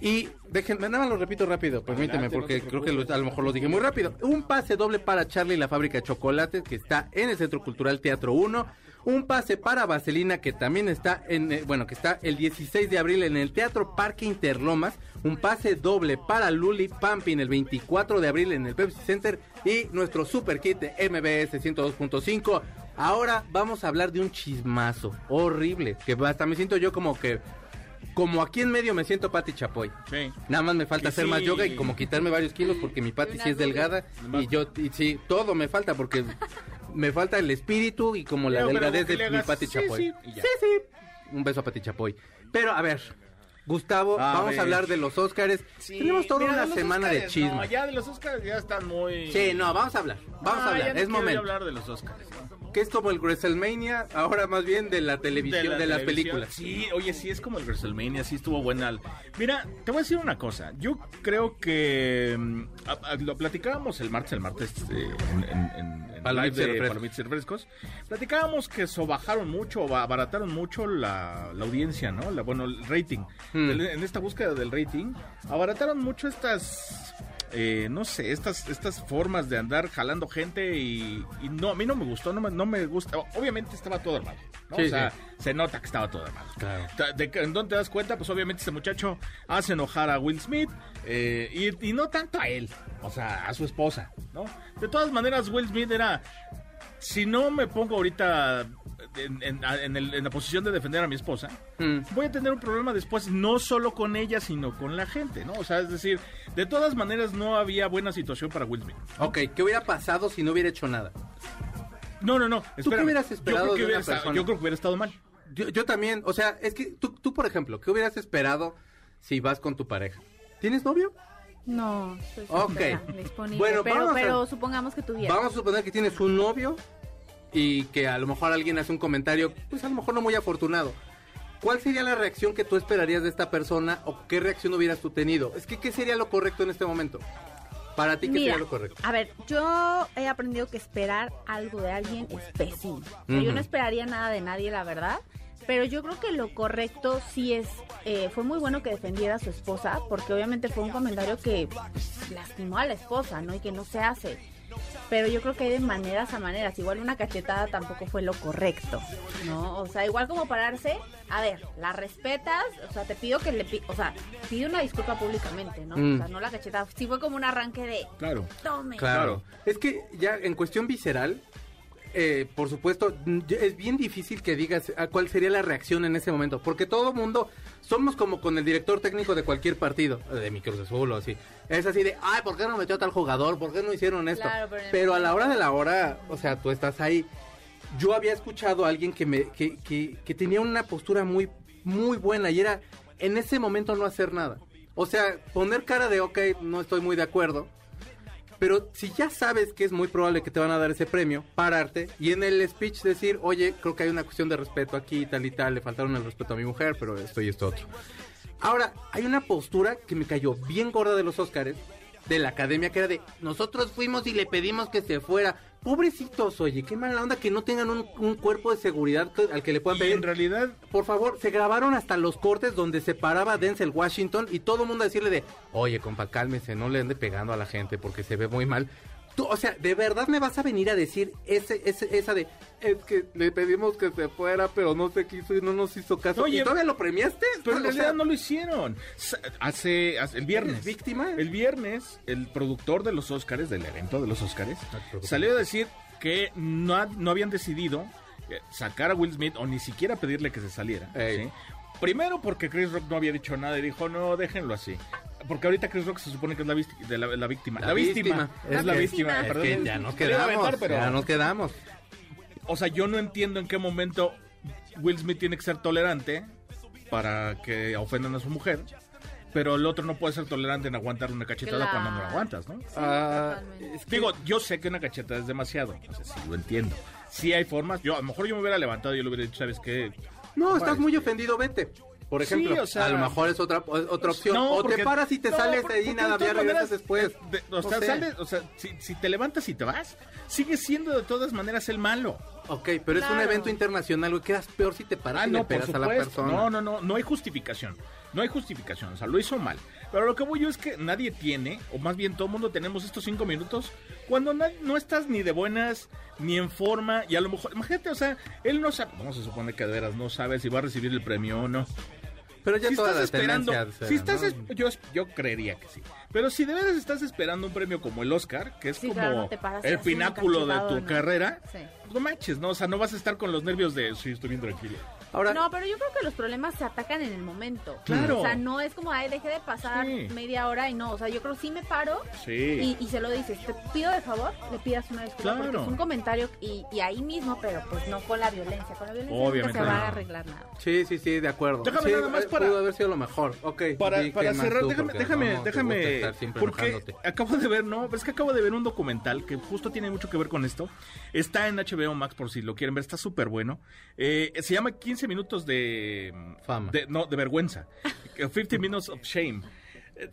Y déjenme, nada más lo repito rápido, permíteme, Adelante, porque creo que lo- a lo mejor lo dije muy rápido. Un pase doble para Charlie y la fábrica de chocolates, que está en el Centro Cultural Teatro 1. Un pase para Vaselina, que también está en, eh, bueno, que está el 16 de abril en el Teatro Parque Interlomas. Un pase doble para Luli Pampin el 24 de abril en el Pepsi Center. Y nuestro super kit de MBS 102.5. Ahora vamos a hablar de un chismazo horrible, que hasta me siento yo como que, como aquí en medio me siento Pati Chapoy. Sí. Nada más me falta Y hacer más yoga y como quitarme varios kilos porque mi pati sí es delgada y yo y sí, todo me falta porque me falta el espíritu y como la delgadez de mi pati sí, chapoy. sí, ya. sí, sí. Un beso a Pati Chapoy. Pero a ver, Gustavo, A vamos ver. a hablar de los Óscares. Sí, Tenemos toda mira, una semana de Óscares, chisme. No, ya de los Oscars ya están muy... Sí, no, vamos a hablar. Vamos Ah, a ya hablar. no es momento. hablar de los Oscars. Que es como el WrestleMania, ahora más bien de la televisión, de, las televisión. películas. Sí, oye, sí es como el WrestleMania, sí estuvo buena. Mira, te voy a decir una cosa. Yo creo que mm, a- a- lo platicábamos el martes, el martes eh, en, en, en- de y refrescos. Platicábamos que sobajaron mucho, o abarataron mucho la, la audiencia, ¿no? La, bueno, el rating. Mm. El- en esta búsqueda del rating, abarataron mucho estas eh, no sé, estas, estas formas de andar jalando gente y, y no, a mí no me gustó, no me, no me gusta. Obviamente estaba todo armado, ¿no? Sí, o sea, sí. se nota que estaba todo armado. Claro. De ¿En dónde te das cuenta? Pues obviamente este muchacho hace enojar a Will Smith eh, y, y no tanto a él, o sea, a su esposa, ¿no? De todas maneras, Will Smith era, si no me pongo ahorita en, en- en el- en la posición de defender a mi esposa, Mm. voy a tener un problema después, no solo con ella, sino con la gente, ¿no? O sea, es decir, de todas maneras no había buena situación para Will Smith. Ok, ¿qué hubiera pasado si no hubiera hecho nada? No, no, no. qué espérame. hubieras esperado yo creo que de hubiera una persona? yo creo que hubiera estado mal. Yo, yo también, o sea, es que tú, tú, por ejemplo, ¿qué hubieras esperado si vas con tu pareja? ¿Tienes novio? No, estoy Ok. soltera, disponible. Bueno, pero, vamos a- pero supongamos que tuviera. Vamos a suponer que tienes un novio y que a lo mejor alguien hace un comentario, pues a lo mejor no muy afortunado. ¿Cuál sería la reacción que tú esperarías de esta persona o qué reacción hubieras tú tenido? Es que, ¿qué sería lo correcto en este momento? Para ti, ¿qué Mira, sería lo correcto? a ver, yo he aprendido que esperar algo de alguien es pésimo. Yo no esperaría nada de nadie, la verdad. Pero yo creo que lo correcto sí es, eh, fue muy bueno que defendiera a su esposa, porque obviamente fue un comentario que lastimó a la esposa, ¿no? Y que no se hace. Pero yo creo que hay de maneras a maneras. Igual una cachetada tampoco fue lo correcto, ¿no? O sea, igual como pararse, a ver, la respetas, o sea, te pido que le, o sea, pide una disculpa públicamente, ¿no? Mm. O sea, no la cachetada. Sí fue como un arranque de, Claro. tome. Claro. Es que ya en cuestión visceral, eh, por supuesto, es bien difícil que digas a cuál sería la reacción en ese momento, porque todo mundo somos como con el director técnico de cualquier partido, eh, de mi Cruz Azul o así. Es así de, ay, ¿por qué no metió a tal jugador? ¿Por qué no hicieron esto? Claro, pero pero a la hora de la hora, o sea, tú estás ahí. Yo había escuchado a alguien que me que, que, que tenía una postura muy muy buena y era en ese momento no hacer nada. O sea, poner cara de, ok, no estoy muy de acuerdo, pero si ya sabes que es muy probable que te van a dar ese premio, pararte y en el speech decir, oye, creo que hay una cuestión de respeto aquí, tal y tal, le faltaron el respeto a mi mujer, pero esto y esto otro. Ahora, hay una postura que me cayó bien gorda de los Óscares, de la academia, que era de, nosotros fuimos y le pedimos que se fuera. Pobrecitos, oye, qué mala onda que no tengan un, un cuerpo de seguridad que- al que le puedan pedir. en realidad, Por favor, se grabaron hasta los cortes donde se paraba Denzel Washington y todo el mundo a decirle de, oye, compa, cálmese, no le ande pegando a la gente porque se ve muy mal. Tú, o sea, ¿de verdad me vas a venir a decir ese, ese, esa de, es que le pedimos que se fuera, pero no se quiso y no nos hizo caso? Oye, ¿Y todavía lo premiaste? pero en O realidad sea, no lo hicieron. Hace, hace- el viernes. ¿Eres víctima? El viernes, el productor de los Óscares, del evento de los Óscares, productor. salió a decir que no, no habían decidido eh, sacar a Will Smith o ni siquiera pedirle que se saliera. Primero porque Chris Rock no había dicho nada y dijo, no, déjenlo así. Porque ahorita Chris Rock se supone que es la, vícti- de la, la víctima. La, víctima. Es, la víctima. Es perdón. que ya nos quedamos, aventar, pero- ya nos quedamos. O sea, yo no entiendo en qué momento Will Smith tiene que ser tolerante para que ofendan a su mujer, pero el otro no puede ser tolerante en aguantar una cachetada Claro. cuando no la aguantas, ¿no? Ah, totalmente. es que- Digo, yo sé que una cachetada es demasiado, o sea, sí lo entiendo. Sí hay formas, yo a lo mejor yo me hubiera levantado y yo le hubiera dicho, ¿sabes qué? No, estás muy ofendido, vete. Por Sí, ejemplo, o sea- a lo mejor es otra otra opción. No, o porque- te paras y te no, sales de ahí, nada, de ya regresas después. de- o, No sea, sales- o sea, si, si te levantas y te vas, sigues siendo de todas maneras el malo. Ok, pero es un evento internacional, güey. Quedas peor si te paras Ah, y no, le por pegas a la supuesto. persona. No, no, no, no hay justificación. No hay justificación, o sea, lo hizo mal. Pero lo que voy yo es que nadie tiene, o más bien todo el mundo tenemos estos cinco minutos, cuando no estás ni de buenas, ni en forma, y a lo mejor, imagínate, o sea, él no sabe, vamos a suponer que de veras no sabe si va a recibir el premio o no. Pero ya si toda estás la esperando, si será, estás, ¿no? es- yo, yo creería que sí. Pero si de veras estás esperando un premio como el Oscar, que es Sí, como claro, no el pináculo de tu ¿no? carrera, Sí. pues no manches, ¿no? O sea, no vas a estar con los nervios de, sí, estoy bien tranquilo. Ahora, No, pero yo creo que los problemas se atacan en el momento. Claro. O sea, no es como, ay, dejé de pasar Sí. media hora y no. O sea, yo creo que sí me paro Sí. y, y se lo dices. Te pido de favor, le pidas una disculpa Claro. porque es un comentario y, y ahí mismo, pero pues no con la violencia. Con la violencia Obviamente nunca se va a arreglar nada. Sí, sí, sí, de acuerdo. Déjame Sí, nada más eh, para- Pudo haber sido lo mejor. Ok. Para, para cerrar, tú, déjame, déjame, no, déjame, porque enojándote. acabo de ver, no, es que acabo de ver un documental que justo tiene mucho que ver con esto. Está en HBO Max por si lo quieren ver, está súper bueno. Eh, se llama 15 minutos de Fama. de- no, de vergüenza. 50 minutes of shame.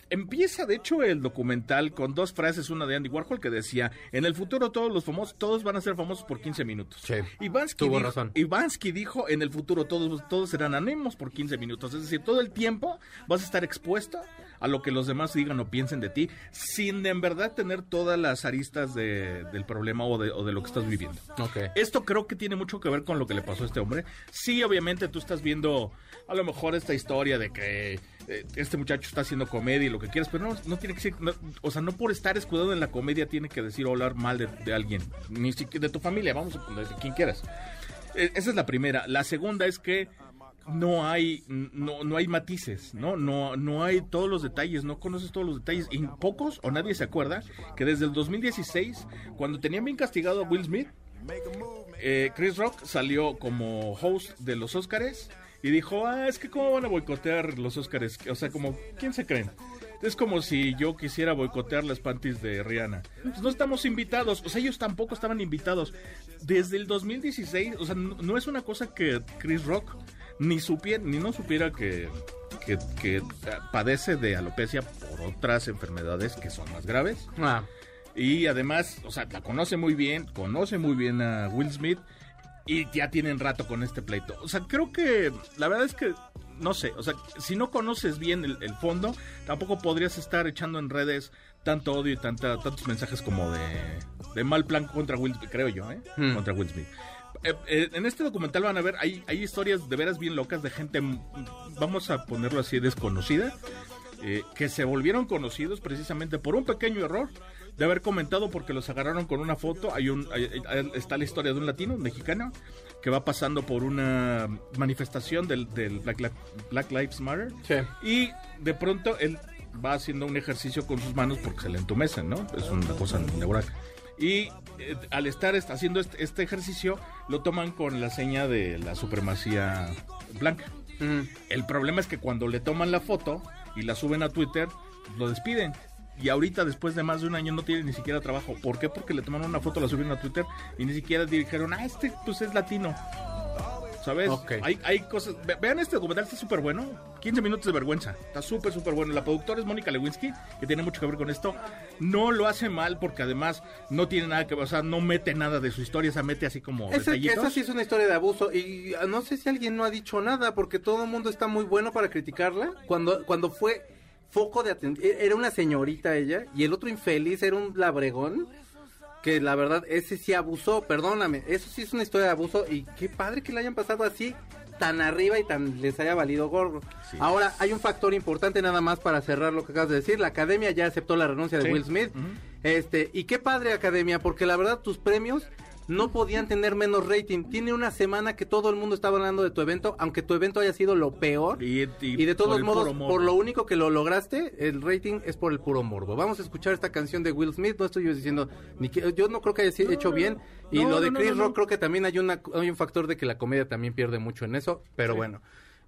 Empieza, de hecho, el documental con dos frases, una de Andy Warhol que decía, en el futuro todos los famosos, todos van a ser famosos por 15 minutos. Sí. Y Bansky Tuvo dijo, razón. y Bansky dijo, en el futuro todos, todos serán anónimos por 15 minutos. Es decir, todo el tiempo vas a estar expuesto a lo que los demás digan o piensen de ti, sin en verdad tener todas las aristas de- del problema o de, o de lo que estás viviendo. Esto creo que tiene mucho que ver con lo que le pasó a este hombre. Sí, obviamente tú estás viendo a lo mejor esta historia de que este muchacho está haciendo comedia y lo que quieras, pero no, tiene que ser, no- o sea, no por estar escudado en la comedia tiene que decir o hablar mal de, alguien, ni siquiera de tu familia, vamos a de quien quieras. Eh, esa es la primera. La segunda es que no hay no, no hay matices, ¿no? No no hay todos los detalles, no conoces todos los detalles y pocos o nadie se acuerda que desde el 2016 cuando tenían bien castigado a Will Smith eh, Chris Rock salió como host de los Óscares y dijo, ah, es que cómo van a boicotear los Óscares, o sea, como, ¿quién se creen? Es como si yo quisiera boicotear las panties de Rihanna. Pues no estamos invitados, o sea, ellos tampoco estaban invitados. Desde el 2016, o sea, no, no es una cosa que Chris Rock ni supiera, ni no supiera que, que, que, padece de alopecia por otras enfermedades que son más graves. Ah, Y además, o sea, la conoce muy bien, conoce muy bien a Will Smith y ya tienen rato con este pleito. O sea, creo que la verdad es que, no sé, o sea, si no conoces bien el, el fondo, tampoco podrías estar echando en redes tanto odio y tanta, tantos mensajes como de, de mal plan contra Will Smith, creo yo, ¿eh? Hmm. Contra Will Smith. Eh, eh, en este documental van a ver, hay, hay historias de veras bien locas de gente, mm, vamos a ponerlo así, desconocida, eh, que se volvieron conocidos precisamente por un pequeño error de haber comentado porque los agarraron con una foto. Hay un, hay- hay- está la historia de un latino, un mexicano, que va pasando por una manifestación del, del Black, Black Lives Matter sí. y de pronto él va haciendo un ejercicio con sus manos porque se le entumecen, ¿no? Es una cosa neural. Y eh, al estar est- haciendo este, este ejercicio, lo toman con la seña de la supremacía blanca. El problema es que cuando le toman la foto y la suben a Twitter, lo despiden. Y ahorita, después de más de un año, no tiene ni siquiera trabajo. ¿Por qué? Porque le tomaron una foto, la subieron a Twitter y ni siquiera dijeron, ah, este pues es latino. ¿Sabes? Hay, hay cosas. ve- Vean este documental, está súper bueno. 15 minutos de vergüenza. Está súper, súper bueno. La productora es Mónica Lewinsky, que tiene mucho que ver con esto. No lo hace mal porque además no tiene nada que ver, o sea, no mete nada de su historia, se mete así como Esa, esa sí es una historia de abuso y ah, no sé si alguien no ha dicho nada porque todo el mundo está muy bueno para criticarla. Cuando, cuando fue foco de atención, era una señorita ella y el otro infeliz era un labregón que la verdad ese sí abusó, perdóname, eso sí es una historia de abuso y qué padre que le hayan pasado así tan arriba y tan les haya valido gorro. Sí. Ahora hay un factor importante nada más para cerrar lo que acabas de decir, la academia ya aceptó la renuncia de Sí. Will Smith. Este, y qué padre academia, porque la verdad tus premios no podían tener menos rating. Tiene una semana que todo el mundo estaba hablando de tu evento, aunque tu evento haya sido lo peor. Y, Y, de todos modos, por lo único que lo lograste, el rating es por el puro morbo. Vamos a escuchar esta canción de Will Smith. No estoy yo diciendo, ni que, yo no creo que haya sido hecho bien. Y No, lo de Chris no, no. Rock creo que también hay, una, hay un factor de que la comedia también pierde mucho en eso. Pero bueno.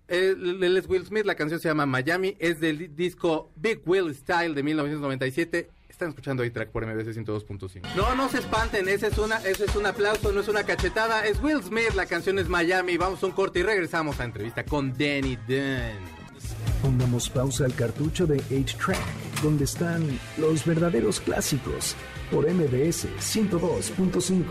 Él es Will Smith, la canción se llama Miami, es del disco Big Will Style de 1997. Están escuchando ahí track por MBC 102.5. No, no se espanten, ese es, una, ese es un aplauso, no es una cachetada. Es Will Smith, la canción es Miami. Vamos a un corte y regresamos a entrevista con Danny Dan. Pongamos pausa al cartucho de 8-Track, donde están los verdaderos clásicos, por MBS 102.5.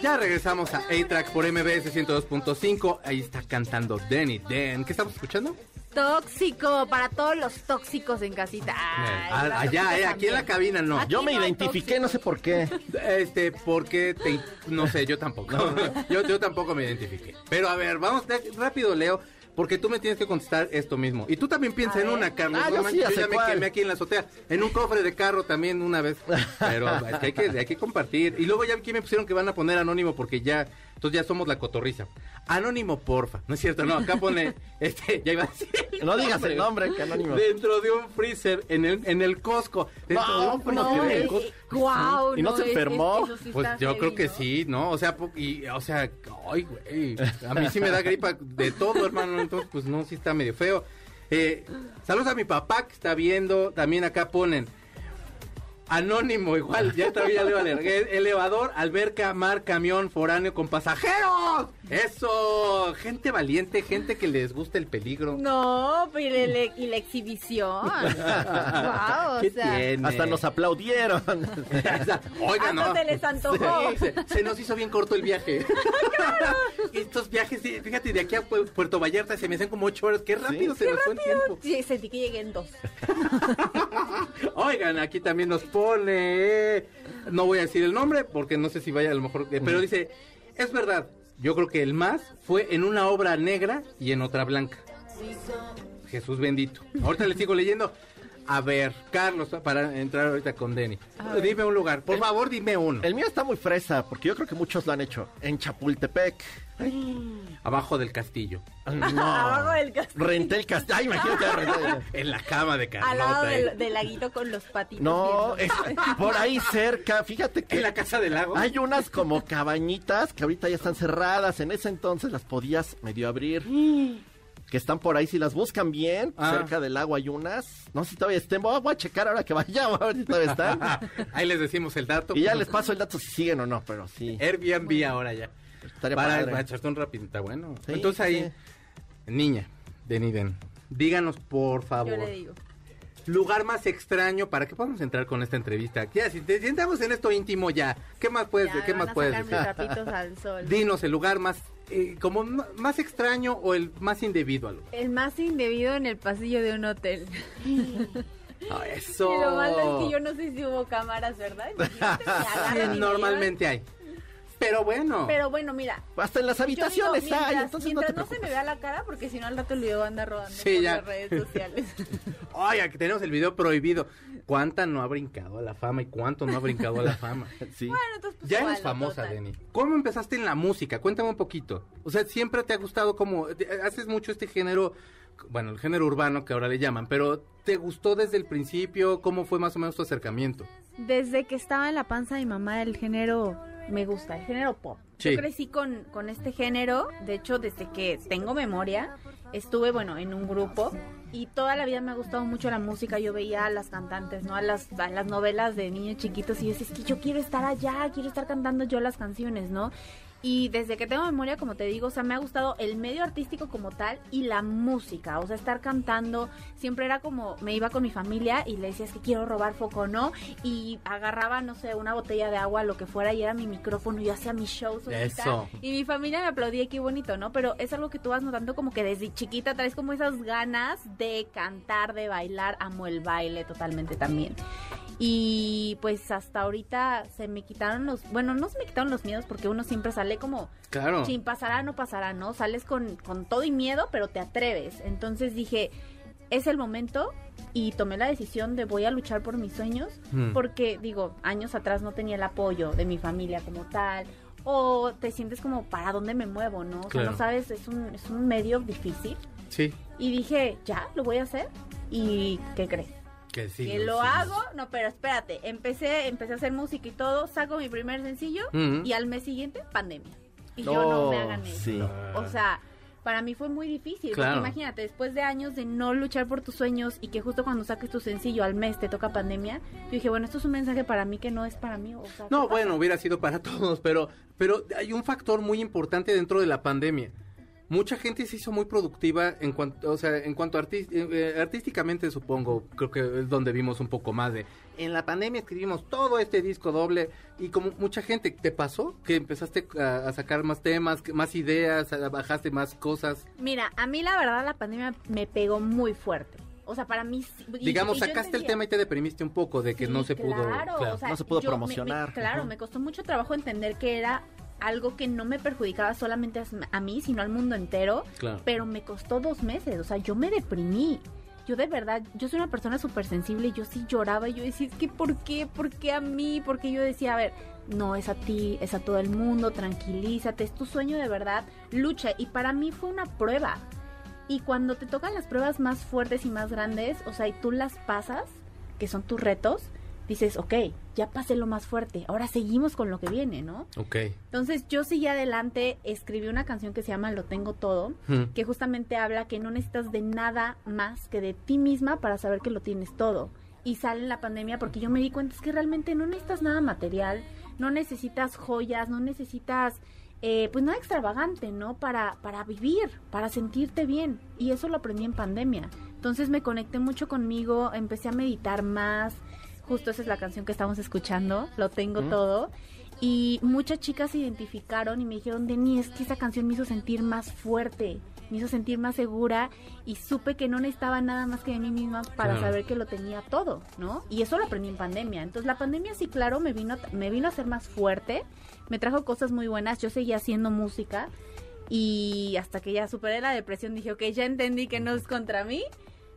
Ya regresamos a A-Track por MBS 102.5. Ahí está cantando Danny Dan. ¿Qué estamos escuchando? Tóxico, para todos los tóxicos en casita. Ay, Ah, las allá, eh, aquí en la cabina no. Aquí Yo me no identifiqué, no sé por qué. Este, porque te, no sé, yo tampoco. Yo, yo tampoco me identifiqué. Pero a ver, vamos de- rápido, Leo, porque tú me tienes que contestar esto mismo. Y tú también piensa en una, Carlos. Ah, no yo manches, sí, ya yo ya me quemé aquí en la azotea. En un cofre de carro también una vez. Pero es que hay que, hay que compartir. Y luego ya aquí me pusieron que van a poner anónimo porque ya Entonces ya somos la cotorriza. Anónimo, porfa. No es cierto, no, acá pone, este, ya iba a decir. No digas el nombre, que anónimo. Dentro de un freezer en el, en el Costco. Dentro de un ¿cómo freezer en el? Costco. Guau, ¿Y no se es- es- enfermó? sí Pues yo heavy, creo que ¿no? sí, ¿no? O sea, y, o sea, ay, güey, a mí sí me da gripa de todo, hermano, entonces, pues no, sí está medio feo. Eh, saludos a mi papá que está viendo, también acá ponen, anónimo igual, ya todavía le iba a leer, Eh, elevador, alberca, mar, camión, foráneo con pasajeros, eso, gente valiente, gente que les gusta el peligro. No, pero y la, y la exhibición. Wow, o ¿Qué sea. tiene? Hasta nos aplaudieron. Oiga, Hasta no. se les antojó. Sí, se, se nos hizo bien corto el viaje. Estos viajes, sí, fíjate, de aquí a Pu- Puerto Vallarta se me hacen como ocho horas. Qué rápido se nos fue el tiempo. Sí, sentí que llegué en dos. Oigan, aquí también nos pone. No voy a decir el nombre porque no sé si vaya a lo mejor. eh, Pero dice: Es verdad, yo creo que el más fue en una obra negra y en otra blanca. Jesús bendito. Ahorita le sigo leyendo. A ver, Carlos, para entrar ahorita con Denny. Dime un lugar, por favor, dime uno. El mío está muy fresa, porque yo creo que muchos lo han hecho. En Chapultepec. Abajo del castillo. No. Abajo del castillo. Renté el castillo. Ay, imagínate. renté- En la cama de Carlota. Al lado eh. del, del laguito con los patitos. No, es por ahí cerca. Fíjate que En la casa del lago. hay unas como cabañitas que ahorita ya están cerradas. En ese entonces las podías medio abrir. Que están por ahí, si las buscan bien, Ah. cerca del agua hay unas. No sé si todavía estén. Voy a- checar ahora que vayamos, a ver si todavía están. Ahí les decimos el dato. Y ya les paso el dato si siguen o no, pero sí. Airbnb ahora ya. Estaría Para, padre. para echarte un rapidito, está bueno. Sí, Entonces ahí, sí. niña, Deniden, díganos por favor. Yo le digo. Lugar más extraño para que podamos entrar con esta entrevista. Ya, si te sientamos en esto íntimo ya, ¿qué más puedes, Ya qué me más puedes sacar decir? mis trapitos al sol. Dinos el lugar más, eh, como más extraño o el más indebido. Algo. El más indebido en el pasillo de un hotel. Ah, eso. Y lo malo es que yo no sé si hubo cámaras, ¿verdad? Normalmente hay. Pero bueno. Pero bueno, mira. Hasta en las habitaciones digo, hay, mientras, entonces no mientras te no, se me vea la cara, porque si no al rato el video anda rodando Sí, por ya. las redes sociales. Ay, aquí tenemos el video prohibido. ¿Cuánta no ha brincado a la fama y cuánto no ha brincado a la fama? Sí. bueno, entonces pues Ya eres famosa, Total. Denny. ¿Cómo empezaste en la música? Cuéntame un poquito. O sea, siempre te ha gustado como... Haces mucho este género, bueno, el género urbano que ahora le llaman, pero ¿te gustó desde el principio? ¿Cómo fue más o menos tu acercamiento? Desde que estaba en la panza de mi mamá, el género me gusta, el género pop. Sí. Yo crecí con, con este género, de hecho, desde que tengo memoria, estuve, bueno, en un grupo y toda la vida me ha gustado mucho la música. Yo veía a las cantantes, ¿no? A las, a las novelas de niños chiquitos y yo decía, es que yo quiero estar allá, quiero estar cantando yo las canciones, ¿no? Y desde que tengo memoria, como te digo, o sea, me ha gustado el medio artístico como tal y la música, o sea, estar cantando, siempre era como, me iba con mi familia y le decía, es que quiero robar foco, ¿no? Y agarraba, no sé, una botella de agua, lo que fuera, y era mi micrófono, y yo hacía mis shows Eso. y mi familia me aplaudía, y qué bonito, ¿no? Pero es algo que tú vas notando como que desde chiquita traes como esas ganas de cantar, de bailar, amo el baile totalmente también. Y pues hasta ahorita se me quitaron los, bueno, no se me quitaron los miedos porque uno siempre sale como, Claro. sin pasará, no pasará, ¿no? Sales con, con todo y miedo, pero te atreves. Entonces dije, es el momento y tomé la decisión de voy a luchar por mis sueños Mm. porque, digo, años atrás no tenía el apoyo de mi familia como tal. O te sientes como, ¿para dónde me muevo, no? O sea, no sabes, es un, es un medio difícil. Sí. Y dije, ya, lo voy a hacer. ¿Y qué crees? Que sí. que lo hago, no, pero espérate, empecé, empecé a hacer música y todo, saco mi primer sencillo y al mes siguiente, pandemia. Y yo no me hagan eso. sí. O sea, para mí fue muy difícil. Claro. Porque imagínate, después de años de no luchar por tus sueños y que justo cuando saques tu sencillo al mes te toca pandemia, yo dije, bueno, esto es un mensaje para mí que no es para mí. O sea, ¿qué No, pasa? bueno, hubiera sido para todos, pero, pero hay un factor muy importante dentro de la pandemia. Mucha gente se hizo muy productiva en cuanto, o sea, en cuanto eh, eh, artísticamente, supongo, creo que es donde vimos un poco más de. En la pandemia escribimos todo este disco doble y como mucha gente, ¿te pasó? Que empezaste a, a sacar más temas, más ideas, a- bajaste más cosas. Mira, a mí la verdad la pandemia me pegó muy fuerte. O sea, para mí... y- Digamos, y sacaste el tema y te deprimiste un poco de que Sí, no se pudo. claro, claro. o sea, No se pudo yo me- me- promocionar. claro, me costó mucho trabajo entender que era algo que no me perjudicaba solamente a- mí, sino al mundo entero. Claro. Pero me costó dos meses, o sea, yo me deprimí. yo de verdad, yo soy una persona súper sensible y yo sí lloraba y yo decía, es que ¿por qué? ¿Por qué a mí? Porque yo decía, a ver, no es a ti, es a todo el mundo, tranquilízate, es tu sueño de verdad, lucha. Y para mí fue una prueba. Y cuando te tocan las pruebas más fuertes y más grandes, o sea, y tú las pasas, que son tus retos, dices, ok, ya pasé lo más fuerte, ahora seguimos con lo que viene, ¿no? Ok. Entonces yo seguí adelante, escribí una canción que se llama Lo tengo todo, Hmm. que justamente habla que no necesitas de nada más que de ti misma para saber que lo tienes todo. Y sale en la pandemia porque yo me di cuenta es que realmente no necesitas nada material, no necesitas joyas, no necesitas eh, pues nada extravagante, ¿no? Para, para vivir, para sentirte bien. Y eso lo aprendí en pandemia. Entonces me conecté mucho conmigo, empecé a meditar más. Justo esa es la canción que estamos escuchando, Lo tengo todo. Y muchas chicas se identificaron y me dijeron, Denny, es que esa canción me hizo sentir más fuerte, me hizo sentir más segura y supe que no necesitaba nada más que de mí misma para Claro. saber que lo tenía todo, ¿no? Y eso lo aprendí en pandemia. Entonces la pandemia sí, claro, me vino, me vino a ser más fuerte, me trajo cosas muy buenas, yo seguía haciendo música y hasta que ya superé la depresión dije, ok, ya entendí que no es contra mí,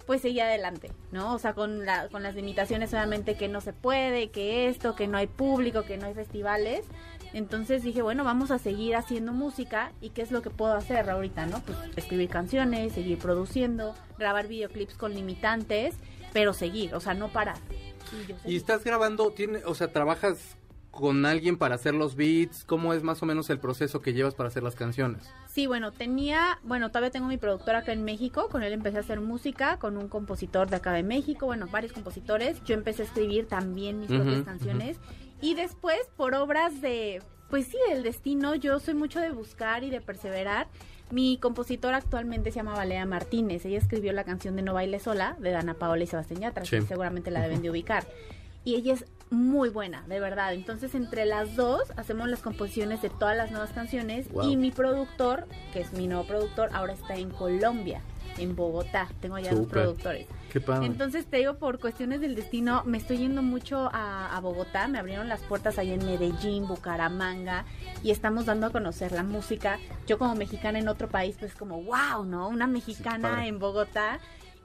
pues seguí adelante, ¿no? O sea, con, la, con las limitaciones obviamente que no se puede, que esto, que no hay público, que no hay festivales. Entonces dije, bueno, vamos a seguir haciendo música y qué es lo que puedo hacer ahorita, ¿no? Pues escribir canciones, seguir produciendo, grabar videoclips con limitantes, pero seguir, o sea, no parar. Y Y estás grabando, tiene, o sea, trabajas con alguien para hacer los beats, ¿cómo es más o menos el proceso que llevas para hacer las canciones? Sí, bueno, tenía, bueno, todavía tengo mi productor acá en México, con él empecé a hacer música, con un compositor de acá de México, bueno, varios compositores, yo empecé a escribir también mis propias canciones y después por obras de, pues sí, del destino, yo soy mucho de buscar y de perseverar. Mi compositora actualmente se llama Valea Martínez, ella escribió la canción de No baile sola de Dana Paola y Sebastián Yatra, Sí. que seguramente la deben de ubicar. Y ella es muy buena, de verdad. Entonces, entre las dos hacemos las composiciones de todas las nuevas canciones. Wow. Y mi productor, que es mi nuevo productor, ahora está en Colombia, en Bogotá. Tengo ya dos productores. Qué padre. Entonces, te digo, por cuestiones del destino, me estoy yendo mucho a, a Bogotá. Me abrieron las puertas ahí en Medellín, Bucaramanga. Y estamos dando a conocer la música. Yo, como mexicana en otro país, pues como, wow, ¿no? Una mexicana en Bogotá.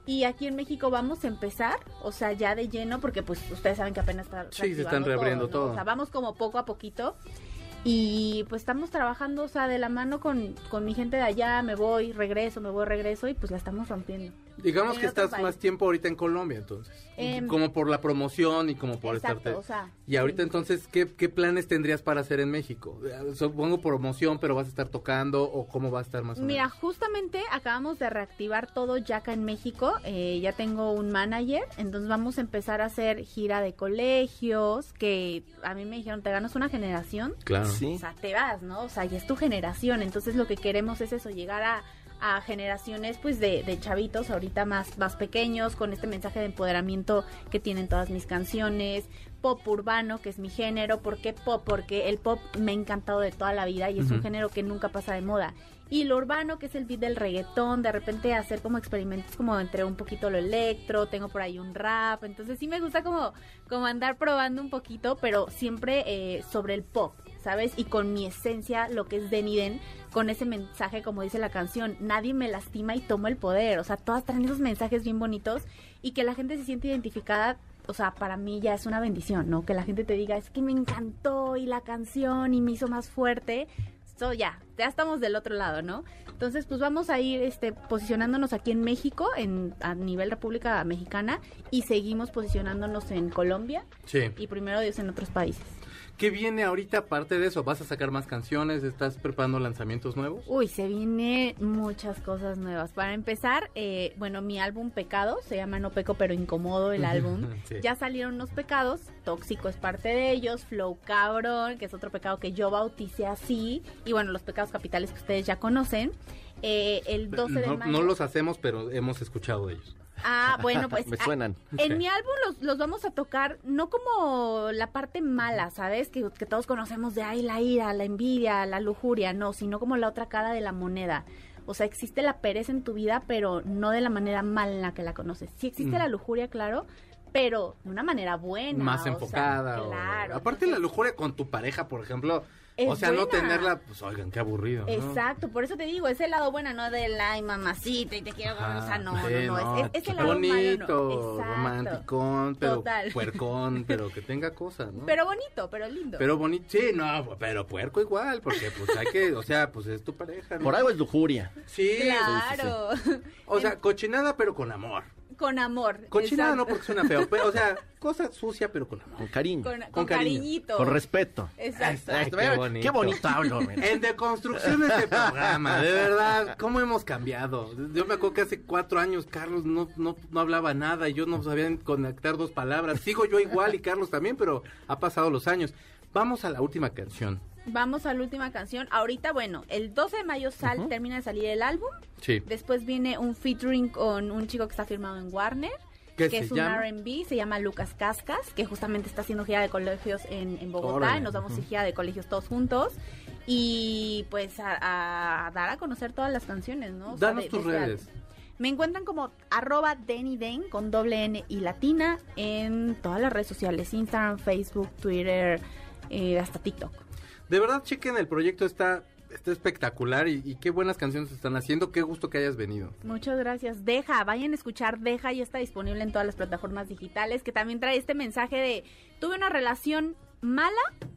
Y aquí en México vamos a empezar, o sea, ya de lleno, porque pues ustedes saben que apenas está Sí, se están reabriendo ¿no? todo. O sea, vamos como poco a poquito. Y pues estamos trabajando, o sea, de la mano con, con mi gente de allá, me voy, regreso, me voy, regreso, y pues la estamos rompiendo. Digamos en que estás país. más tiempo ahorita en Colombia, entonces. Em, como por la promoción y como por Exacto, estarte... o sea, Y ahorita sí. entonces, ¿qué, ¿qué planes tendrías para hacer en México? Eh, Supongo promoción, pero vas a estar tocando o cómo va a estar más o Mira, menos. justamente acabamos de reactivar todo ya acá en México. eh, ya tengo un manager, entonces vamos a empezar a hacer gira de colegios. Que a mí me dijeron, te ganas una generación. Claro. Sí. O sea, te vas, ¿no? O sea, ya es tu generación. Entonces lo que queremos es eso, llegar a, a generaciones pues de, de chavitos ahorita más, más pequeños, con este mensaje de empoderamiento que tienen todas mis canciones. Pop urbano, que es mi género. ¿Por qué pop? Porque el pop me ha encantado de toda la vida y es un género que nunca pasa de moda. Y lo urbano, que es el beat del reggaetón, de repente hacer como experimentos como entre un poquito lo electro, tengo por ahí un rap, entonces sí me gusta como, como andar probando un poquito, pero siempre eh, sobre el pop, ¿sabes? Y con mi esencia, lo que es Deniden, con ese mensaje, como dice la canción, nadie me lastima y tomo el poder, o sea, todas traen esos mensajes bien bonitos y que la gente se siente identificada. O sea, para mí ya es una bendición, ¿no? Que la gente te diga, es que me encantó y la canción y me hizo más fuerte esto ya, ya estamos del otro lado, ¿no? Entonces, pues vamos a ir este, posicionándonos aquí en México, en, a nivel República Mexicana, y seguimos posicionándonos en Colombia Sí. y primero Dios en otros países. ¿Qué viene ahorita aparte de eso? ¿Vas a sacar más canciones? ¿Estás preparando lanzamientos nuevos? Uy, se viene muchas cosas nuevas. Para empezar, eh, bueno, mi álbum Pecado, se llama No Peco pero Incomodo el álbum. Sí. Ya salieron unos pecados, Tóxico es parte de ellos, Flow Cabrón, que es otro pecado que yo bauticé así, y bueno, los pecados capitales que ustedes ya conocen. Eh, el 12 de no, mayo. no los hacemos, pero hemos escuchado de ellos. Ah, bueno, pues Me ah, suenan. En mi álbum los, los vamos a tocar no como la parte mala, ¿sabes? Que, que todos conocemos de ay, la ira, la envidia, la lujuria, no, sino como la otra cara de la moneda. O sea, existe la pereza en tu vida, pero no de la manera mal en la que la conoces. Sí existe Mm. la lujuria, claro, pero de una manera buena. más o sea, enfocada. o- claro. Aparte la lujuria con tu pareja, por ejemplo, Es o sea, no tenerla, pues oigan, qué aburrido. ¿no? Exacto, por eso te digo, es el lado bueno, no del ay mamacita y te quiero, Ajá, o sea, no, sí, no, no, es, es, es el lado bonito, no. Romanticón, pero Total. puercón, pero que tenga cosas, ¿no? Pero bonito, pero lindo. Pero bonito, sí, no, pero puerco igual, porque pues hay que, o sea, pues es tu pareja, ¿no? Por algo es lujuria. Sí, claro. o sea, cochinada pero con amor. Con amor. Cochinada no exacto. porque suena feo, pero, o sea, cosa sucia pero con amor. Con cariño. Con, Con, con cariño. cariñito. respeto. Exacto. Ay, Este, qué qué, bonito. bonito. hablo. En deconstrucción de este programa, de verdad, ¿cómo hemos cambiado? Yo me acuerdo que hace cuatro años Carlos no, no, no hablaba nada y yo no sabía conectar dos palabras. Sigo yo igual y Carlos también, pero ha pasado los años. Vamos a la última canción. Vamos a la última canción. Ahorita, bueno, el 12 de mayo sal, termina de salir el álbum. Sí. Después viene un featuring con un chico que está firmado en Warner. ¿Qué que es un? R&B, se llama Lucas Cascas, que justamente está haciendo gira de colegios en, en Bogotá, Órale. y nos vamos a gira de colegios todos juntos, y pues a, a dar a conocer todas las canciones, ¿no? O sea, Danos de- tus de redes. Me encuentran como arroba Den con doble N y latina en todas las redes sociales, Instagram, Facebook, Twitter, eh, hasta TikTok. De verdad, chequen, el proyecto está, está espectacular y, qué buenas canciones están haciendo. Qué gusto que hayas venido. Muchas gracias. Deja, vayan a escuchar Deja, ya está disponible en todas las plataformas digitales, que también trae este mensaje de, tuve una relación mala,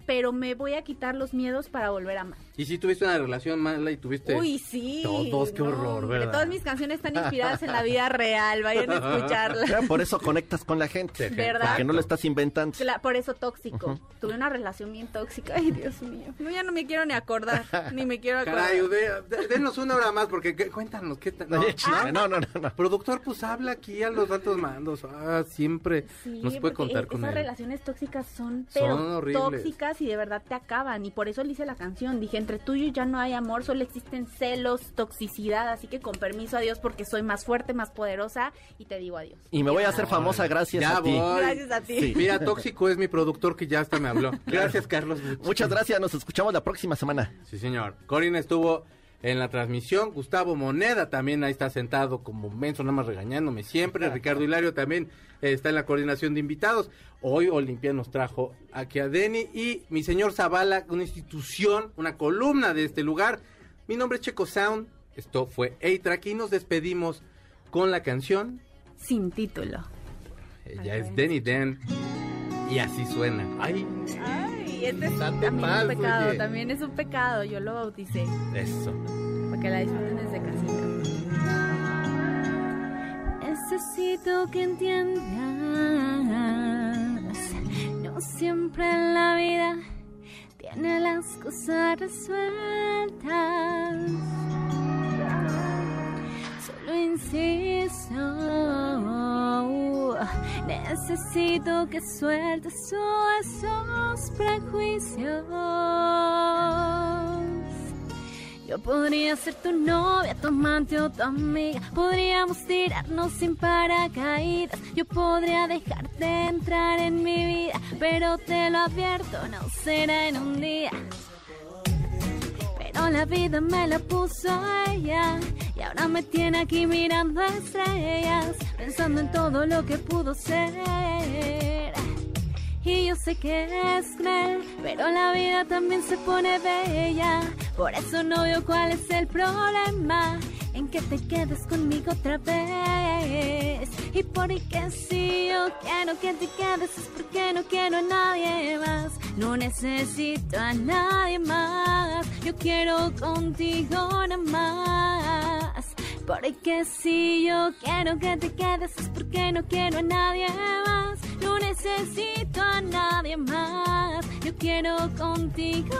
pero me voy a quitar los miedos para volver a amar. Y si tuviste una relación mala y tuviste... Uy, sí. Todos, qué horror, ¿verdad? Todas mis canciones están inspiradas en la vida real, vayan a escucharlas. Ya, Por eso conectas con la gente. ¿Verdad? Porque no lo estás inventando. Por eso tóxico. Tuve una relación bien tóxica. Ay, Dios mío. No, ya no me quiero ni acordar. ni me quiero acordar. Caray, de- de- denos una hora más porque ¿qué- cuéntanos qué tal. No, chisme, no, no, no, no. Productor, pues habla aquí a los altos mandos. Ah, siempre Sí, nos puede contar es- con esas él. relaciones tóxicas son, pero Son horribles. tóxicas y de verdad te acaban. Y por eso le hice la canción. Dije, entre tú y yo ya no hay amor, solo existen celos, toxicidad. Así que con permiso a Dios porque soy más fuerte, más poderosa y te digo adiós. Y me voy a hacer famosa gracias Ya a ti. voy. Gracias a ti. Sí. Mira, Tóxico es mi productor que ya hasta me habló. Gracias, Carlos. Muchas gracias, nos escuchamos la próxima semana. Sí, señor. Corina estuvo en la transmisión. Gustavo Moneda también ahí está sentado como menso, nada más regañándome siempre. Ricardo Hilario también eh, está en la coordinación de invitados. Hoy Olimpia nos trajo aquí a Denny y mi señor Zavala, una institución, una columna de este lugar. Mi nombre es Checo Sound. Esto fue A-Track y nos despedimos con la canción. Sin título. Ella es Denny Den y así suena. Ay, Ay, este es Date también un pecado. oye. También es un pecado. Yo lo bauticé. eso. Para que la disfruten desde casita. Necesito que entiendas, no siempre en la vida tiene las cosas resueltas. Solo insisto, necesito que sueltes esos prejuicios. Yo podría ser tu novia, tu amante o tu amiga. Podríamos tirarnos sin paracaídas. Yo podría dejarte entrar en mi vida. Pero te lo advierto, no será en un día. Pero la vida me la puso ella. Y ahora me tiene aquí mirando estrellas. Pensando en todo lo que pudo ser. Y yo sé que es cruel, pero la vida también se pone bella. Por eso no veo cuál es el problema en que te quedes conmigo otra vez. Y porque si yo quiero que te quedes es porque no quiero a nadie más. No necesito a nadie más. Yo quiero contigo nada más. Porque si yo quiero que te quedes es porque no quiero a nadie más. No necesito a nadie más. Yo quiero contigo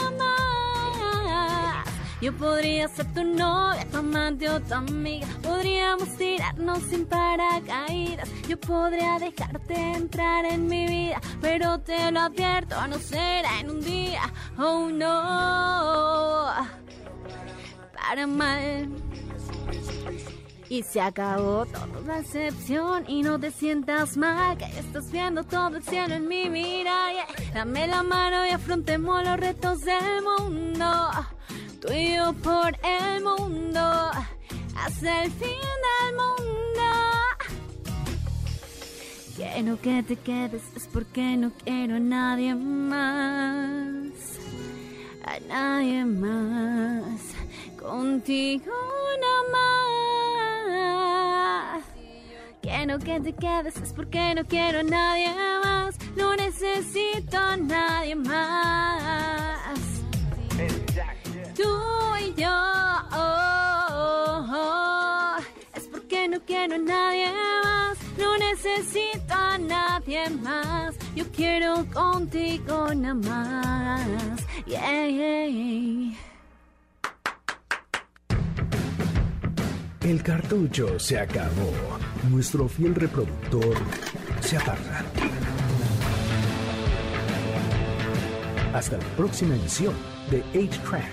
nada más. Yo podría ser tu novia, tu amante o tu amiga. Podríamos tirarnos sin paracaídas. Yo podría dejarte entrar en mi vida. Pero te lo advierto, no será en un día. Oh no. Para mal. Y se acabó toda la excepción y no te sientas mal que estás viendo todo el cielo en mi mira. yeah. Dame la mano y afrontemos los retos del mundo. Tú y yo por el mundo. Hasta el fin del mundo. Quiero que te quedes, es porque no quiero a nadie más. a nadie más. Contigo nomás. Quiero que te quedes es porque no quiero a nadie más. No necesito a nadie más. Tú y yo. Es porque no quiero a nadie más. No necesito a nadie más. Yo quiero contigo nada más. Yeah, yeah. El cartucho se acabó. Nuestro fiel reproductor se apaga. Hasta la próxima emisión de 8-Track,